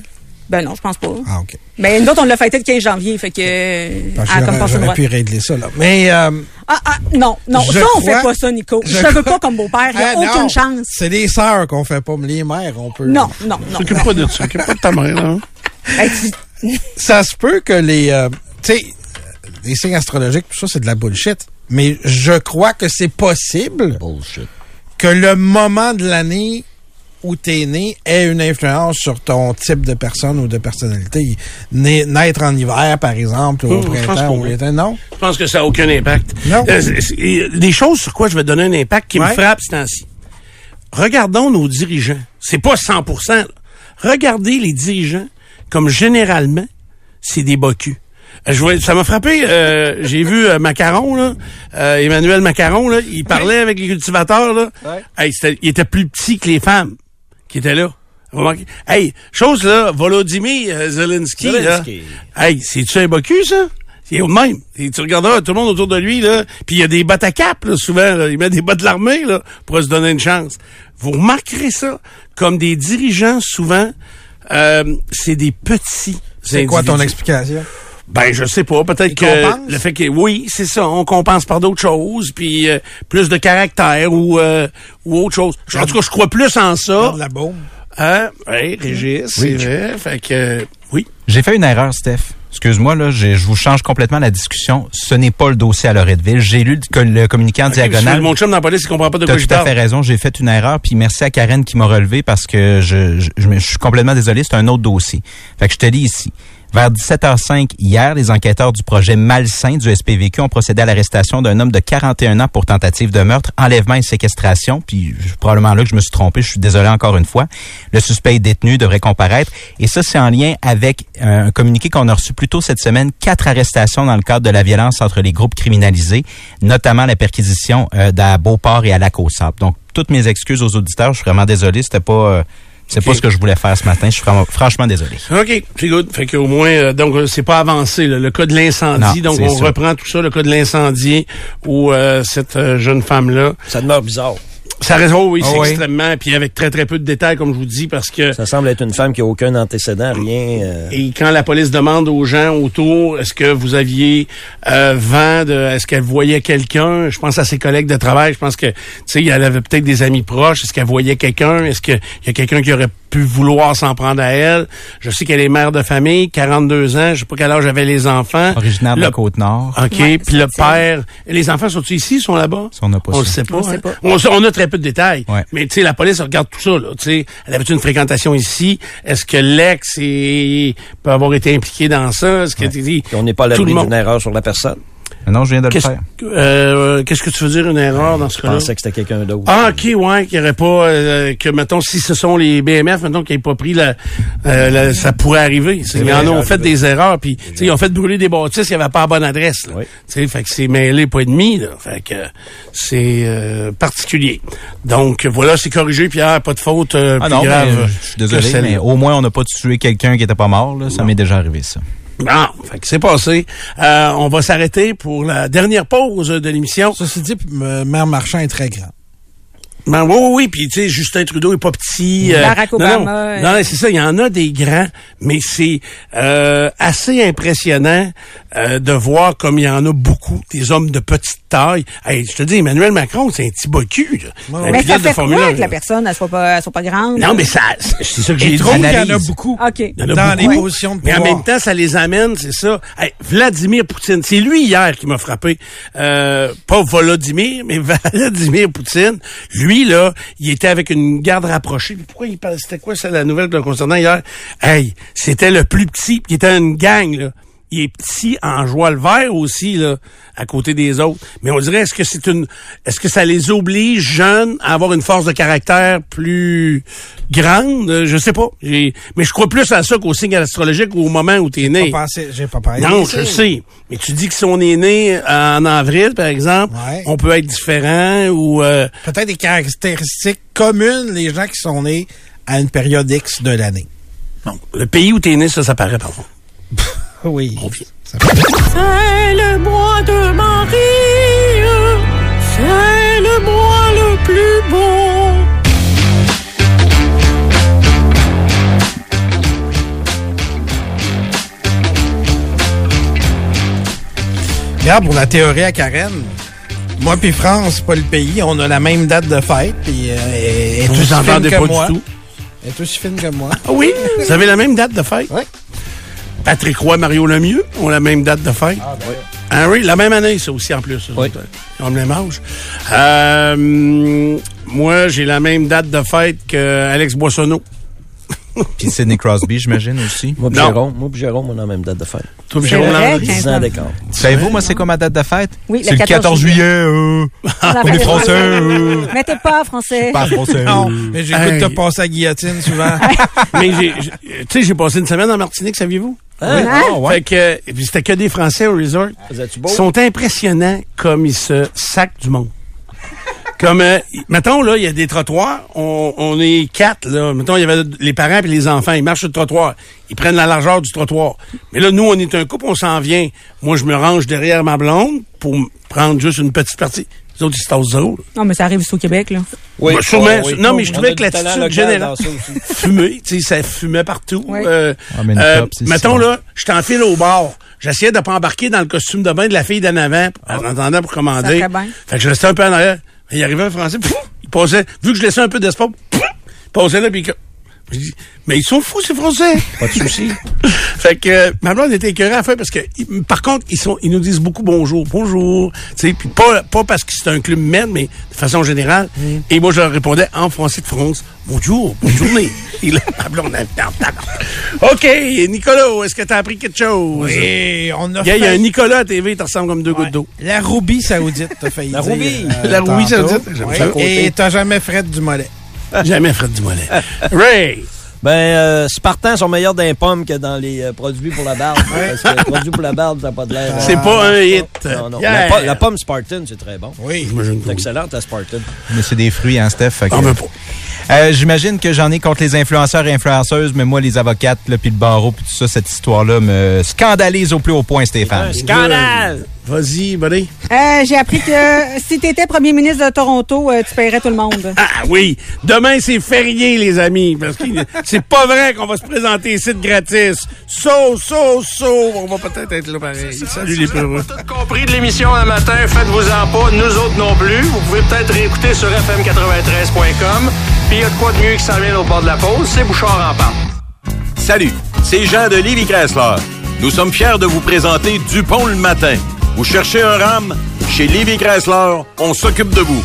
S4: Ben non, je pense pas.
S5: Ah, OK.
S4: Mais nous autres, on l'a fêté le 15 janvier, fait que
S5: Parce
S4: elle a
S5: que
S4: comme
S5: j'aurais pu régler ça, là. Mais, euh,
S4: Ah, ah, non, non, ça, on
S5: crois-
S4: fait pas ça, Nico. Je
S5: je
S4: te veux pas comme beau-père, il n'y a
S5: ah, non,
S4: aucune chance.
S5: C'est les sœurs qu'on fait pas, mais les mères, on peut.
S4: Non, non, non.
S2: S'occupe pas de ça. S'occupe pas de ta mère. Hein?
S5: Ça se peut que les, euh, tu sais, les signes astrologiques, tout ça, c'est de la bullshit. Mais je crois que c'est possible
S6: Bullshit.
S5: que le moment de l'année où t'es né ait une influence sur ton type de personne ou de personnalité. Né- naître en hiver, par exemple, ou au
S2: pense
S5: printemps ou l'été, non?
S2: Je pense que ça n'a aucun impact.
S5: Non?
S2: Euh, c'est- c'est- des choses sur quoi je vais donner un impact qui me frappe ce temps-ci. Regardons nos dirigeants. C'est pas 100 là. Regardez les dirigeants comme généralement, c'est des bocus. Euh, Je vois, ça m'a frappé. euh, J'ai vu euh, Macaron, là, euh, Emmanuel Macaron, là, il parlait avec les cultivateurs. Là.
S6: Ouais.
S2: Hey, c'était- il était plus petit que les femmes qui étaient là. Hey, chose là, Volodymyr euh, Zelensky,
S6: Zelensky.
S2: là. Hey, c'est-tu un bocu, ça? C'est au même. Et tu regarderas tout le monde autour de lui, là. Puis il y a des bottes à cap, là, souvent. Là. Il met des bottes de l'armée, là, pour se donner une chance. Vous remarquerez ça. Comme des dirigeants, souvent, euh, c'est des petits.
S5: C'est quoi ton explication?
S2: Ben, je sais pas. Peut-être que le fait que oui, c'est ça. On compense par d'autres choses, puis euh, plus de caractère ou euh, ou autre chose. En tout cas, je crois plus en ça.
S5: Garde la bombe.
S2: Hein? Oui, Régis, c'est vrai. Fait que euh, oui.
S3: J'ai fait une erreur, Steph. Excuse-moi, là, je vous change complètement la discussion. Ce n'est pas le dossier à Loretteville. J'ai lu le, le communiqué en
S2: Ok, parce que
S3: diagonale.
S2: Mon chum dans la police, il comprend pas de
S3: Tu
S2: quoi
S3: as
S2: je
S3: tout à
S2: parle.
S3: fait raison. J'ai fait une erreur. Puis merci à Karen qui m'a relevé parce que je, je, je je suis complètement désolé. C'est un autre dossier. Fait que je te lis ici. Vers 17h05 hier, les enquêteurs du projet Malsain du SPVQ ont procédé à l'arrestation d'un homme de 41 ans pour tentative de meurtre, enlèvement et séquestration. Puis probablement là que je me suis trompé. Je suis désolé encore une fois. Le suspect est détenu, devrait comparaître. Et ça, c'est en lien avec euh, un communiqué qu'on a reçu plus tôt cette semaine. Quatre arrestations dans le cadre de la violence entre les groupes criminalisés, notamment la perquisition euh, Beauport et à Lac-aux-Sables. Donc, toutes mes excuses aux auditeurs. Je suis vraiment désolé. C'était pas... euh, c'est pas ce que je voulais faire ce matin. Je suis franchement désolé.
S2: OK, c'est good. Fait qu'au moins, euh, donc, euh, c'est pas avancé, là. le cas de l'incendie. Donc, on reprend tout ça, le cas de l'incendie où euh, cette euh, jeune femme-là,
S6: Ça demeure bizarre.
S2: Ça reste, oh oui,
S3: Ah
S2: c'est
S3: oui.
S2: extrêmement, puis avec très, très peu de détails, comme je vous dis, parce que
S6: Ça semble être une femme qui a aucun antécédent, rien. euh,
S2: Et quand la police demande aux gens autour, est-ce que vous aviez euh, vent de, est-ce qu'elle voyait quelqu'un? Je pense à ses collègues de travail. Je pense que, tu sais, elle avait peut-être des amis proches. Est-ce qu'elle voyait quelqu'un? Est-ce qu'il y a quelqu'un qui aurait pu vouloir s'en prendre à elle? Je sais qu'elle est mère de famille, 42 ans. Je sais pas quel âge avaient les enfants.
S3: Originaire de
S2: Le-
S3: la Côte-Nord.
S2: OK.
S4: Ouais,
S2: Puis le père. Les enfants sont-ils ici, sont là-bas?
S3: On n'a pas
S2: On le
S3: ça.
S2: sait pas.
S4: On le sait
S2: hein.
S4: pas.
S2: On, sait- on a très peu de détails.
S3: Ouais.
S2: Mais tu sais, la police regarde tout ça. Là, tu sais, elle avait une fréquentation ici. Est-ce que l'ex est- peut avoir été impliqué dans ça? Est-ce que tu dis
S6: on n'est pas à l'abri d'une erreur sur la personne?
S3: Non, je viens de le
S2: Qu'est-ce
S3: faire.
S2: que- euh, qu'est-ce que tu veux dire une erreur dans ce
S6: Je
S2: cas-là?
S6: pensais que c'était quelqu'un d'autre.
S2: Ah, ok, ouais, qu'il n'y aurait pas, euh, que, mettons, si ce sont les BMF, mettons, qui n'aient pas pris la, euh, la- ça pourrait arriver. C'est- Il y en a, ont fait des erreurs, puis, tu sais, ils ont fait brûler des bâtisses, il n'y avait pas la bonne adresse, là.
S6: Oui.
S2: Tu sais, fait que c'est mêlé, pas demi, là. Fait que, c'est, euh, particulier. Donc, voilà, c'est corrigé, Pierre, pas de faute, euh,
S3: Ah
S2: plus
S3: non,
S2: grave.
S3: je suis désolé, mais au moins on n'a pas tué quelqu'un qui était pas mort. Là. Ça m'est déjà arrivé, ça.
S2: Bon, fait que c'est passé. Euh, on va s'arrêter pour la dernière pause de l'émission.
S5: Ceci dit, euh, Mère Marchand est très grand.
S2: Ben, oui, oui, oui. Puis, tu sais, Justin Trudeau est pas petit. euh,
S4: Barack
S2: non,
S4: Obama,
S2: Non,
S4: euh.
S2: non, c'est ça. Il y en a des grands, mais c'est euh, assez impressionnant euh, de voir comme il y en a beaucoup, des hommes de petite taille. Hey, je te dis, Emmanuel Macron, c'est un petit bocu. là. Un
S4: Mais ça
S2: de
S4: fait quoi
S2: 1,
S4: que la
S2: là?
S4: personne, elle soit pas, elle soit pas grande?
S2: Non, mais ça, c'est ça que j'ai
S5: Il
S2: dit.
S5: trouve qu'il y en a beaucoup.
S4: OK.
S2: Il y en a
S5: Dans
S2: beaucoup.
S5: les positions de
S2: Mais en
S5: pouvoir.
S2: même temps, ça les amène, c'est ça. Hey, Vladimir Poutine, c'est lui hier qui m'a frappé. Euh, pas Volodymyr, mais Vladimir Poutine. Lui, là, il était avec une garde rapprochée. Pourquoi il parlait? C'était quoi, ça, la nouvelle le concernant hier? Hey, c'était le plus petit. puis Il était une gang, là. Il est petit en joie le vert aussi, là, à côté des autres. Mais on dirait, est-ce que c'est une, est-ce que ça les oblige, jeunes, à avoir une force de caractère plus grande? Euh, Je sais pas. J'ai- Mais je crois plus à ça qu'au signe astrologique ou au moment où t'es né.
S5: Pas pensé- J'ai pas parlé.
S2: Non, je sais. Mais tu dis que si on est né en avril, par exemple,
S5: Ouais.
S2: on peut être différent ou euh,
S5: Peut-être des caractéristiques communes, les gens qui sont nés à une période X de l'année.
S2: non. Le pays où t'es né, ça, ça paraît, par contre.
S5: Oui.
S2: On vient.
S5: Ça-
S1: C'est le mois de Marie, c'est le mois le plus beau.
S5: Regarde, pour la théorie à Karen, moi puis France, pas le pays, on a la même date de fête, puis euh, elle est
S2: Vous
S5: aussi fine que
S2: pas
S5: moi.
S2: du tout.
S5: Elle est aussi fine que moi.
S2: Ah oui? Vous avez la même date de fête?
S5: Oui.
S2: Patrick Roy, Mario Lemieux ont la même date de fête. Ah, oui, la même année, ça aussi, en plus.
S6: Oui.
S2: Ils ont le même âge. Euh, moi, j'ai la même date de fête que Alex Boissonneau.
S3: Puis Sidney Crosby, j'imagine aussi.
S6: Moi,
S2: Non.
S6: Jérôme, moi, pis Jérôme, on a la même date de fête.
S2: Toi,
S4: C'est
S2: Jérôme Landry.
S4: 15
S6: 10 ans d'écart.
S3: Savez-vous, moi, c'est quoi ma date de fête?
S4: Oui,
S3: c'est le 14 juillet. euh. on est français. euh.
S4: Mais t'es pas français.
S3: Pas français.
S5: Non,
S3: euh.
S5: mais j'écoute
S2: Hey.
S5: te passer à guillotine souvent.
S2: Mais j'ai, tu sais, j'ai passé une semaine en Martinique, saviez-vous?
S6: Hein?
S3: Ah, ouais.
S2: Fait que, et puis c'était que des Français au resort. Ils sont impressionnants comme ils se sacent du monde. Comme, euh, mettons, là, il y a des trottoirs, on, on est quatre, là. Mettons, il y avait les parents et les enfants, ils marchent sur le trottoir. Ils prennent la largeur du trottoir. Mais là, nous, on est un couple, on s'en vient. Moi, je me range derrière ma blonde pour prendre juste une petite partie. Les autres, ils se tassent zéro, là.
S4: Non, mais ça arrive ici au Québec, là.
S6: Oui,
S2: Bah, sûrement.
S6: oh, oui.
S2: Non, mais je trouvais que l'attitude générale.
S6: dans ça aussi.
S2: Fumé, tu sais, ça fumait partout.
S4: Oui.
S2: Euh,
S3: Ah,
S2: euh, mettons,
S3: ça.
S2: là, je t'enfile au bar. J'essayais de pas embarquer dans le costume de bain de la fille d'en avant, en attendant pour commander.
S4: Ça bien.
S2: Fait que je restais un peu en arrière. Il arrivait un Français, pouf, il passait, vu que je laissais un peu pouf, il passait là, puis je dis, mais ils sont fous, ces Français!
S6: Pas de souci.
S2: fait que, euh, ma blonde était écœurée à la fin parce que, par contre, ils sont, ils nous disent beaucoup bonjour, bonjour, tu sais, puis pas, pas parce que c'est un club med, mais de façon générale. Et moi, je leur répondais en français de France, bonjour, bonne journée. Et là, ma blonde. OK, Nicolas, est-ce que t'as appris quelque chose?
S5: Et on a
S2: Il y a- il y a un Nicolas à TV, il te ressemble comme deux
S5: Ouais.
S2: gouttes d'eau.
S5: La Roubie saoudite, t'as failli
S6: La Roubie.
S5: euh,
S2: La Roubie saoudite, ça.
S5: Et t'as jamais Fred du mollet.
S2: Jamais Fred Dumoulin. Ray!
S6: Ben, euh, Spartan sont meilleurs dans les pommes que dans les euh, produits pour la barbe. Parce que les produits pour la barbe, ça n'a pas de l'air.
S2: C'est
S6: euh,
S2: pas un hit.
S6: Non, non.
S2: Yeah.
S6: La, po- la pomme Spartan, c'est très bon.
S5: Oui.
S2: J'imagine
S6: C'est
S2: oui.
S6: excellent, la Spartan.
S3: Mais c'est des fruits, hein, Steph? Fait que-
S2: T'en veux pas.
S3: Euh, J'imagine que j'en ai contre les influenceurs et influenceuses, mais moi, les avocates, puis le barreau, puis tout ça, cette histoire-là me scandalise au plus haut point, Stéphane.
S6: Un scandale!
S2: Vas-y, buddy.
S4: Euh, j'ai appris que si tu étais premier ministre de Toronto, euh, tu paierais tout le monde.
S2: Ah oui, demain c'est férié les amis, parce que c'est pas vrai qu'on va se présenter ici de gratis. So, so, so, on va peut-être être là pareil. Salut les peureux.
S7: Tout compris de l'émission un matin, faites-vous-en pas, nous autres non plus. Vous pouvez peut-être réécouter sur fm93.com. Puis il y a de quoi de mieux qui s'en vient au bord de la pause, c'est Bouchard en parle. Salut, c'est Jean de Livy Chrysler. Nous sommes fiers de vous présenter Dupont le matin. Vous cherchez un RAM? Chez Livy Chrysler, on s'occupe de vous.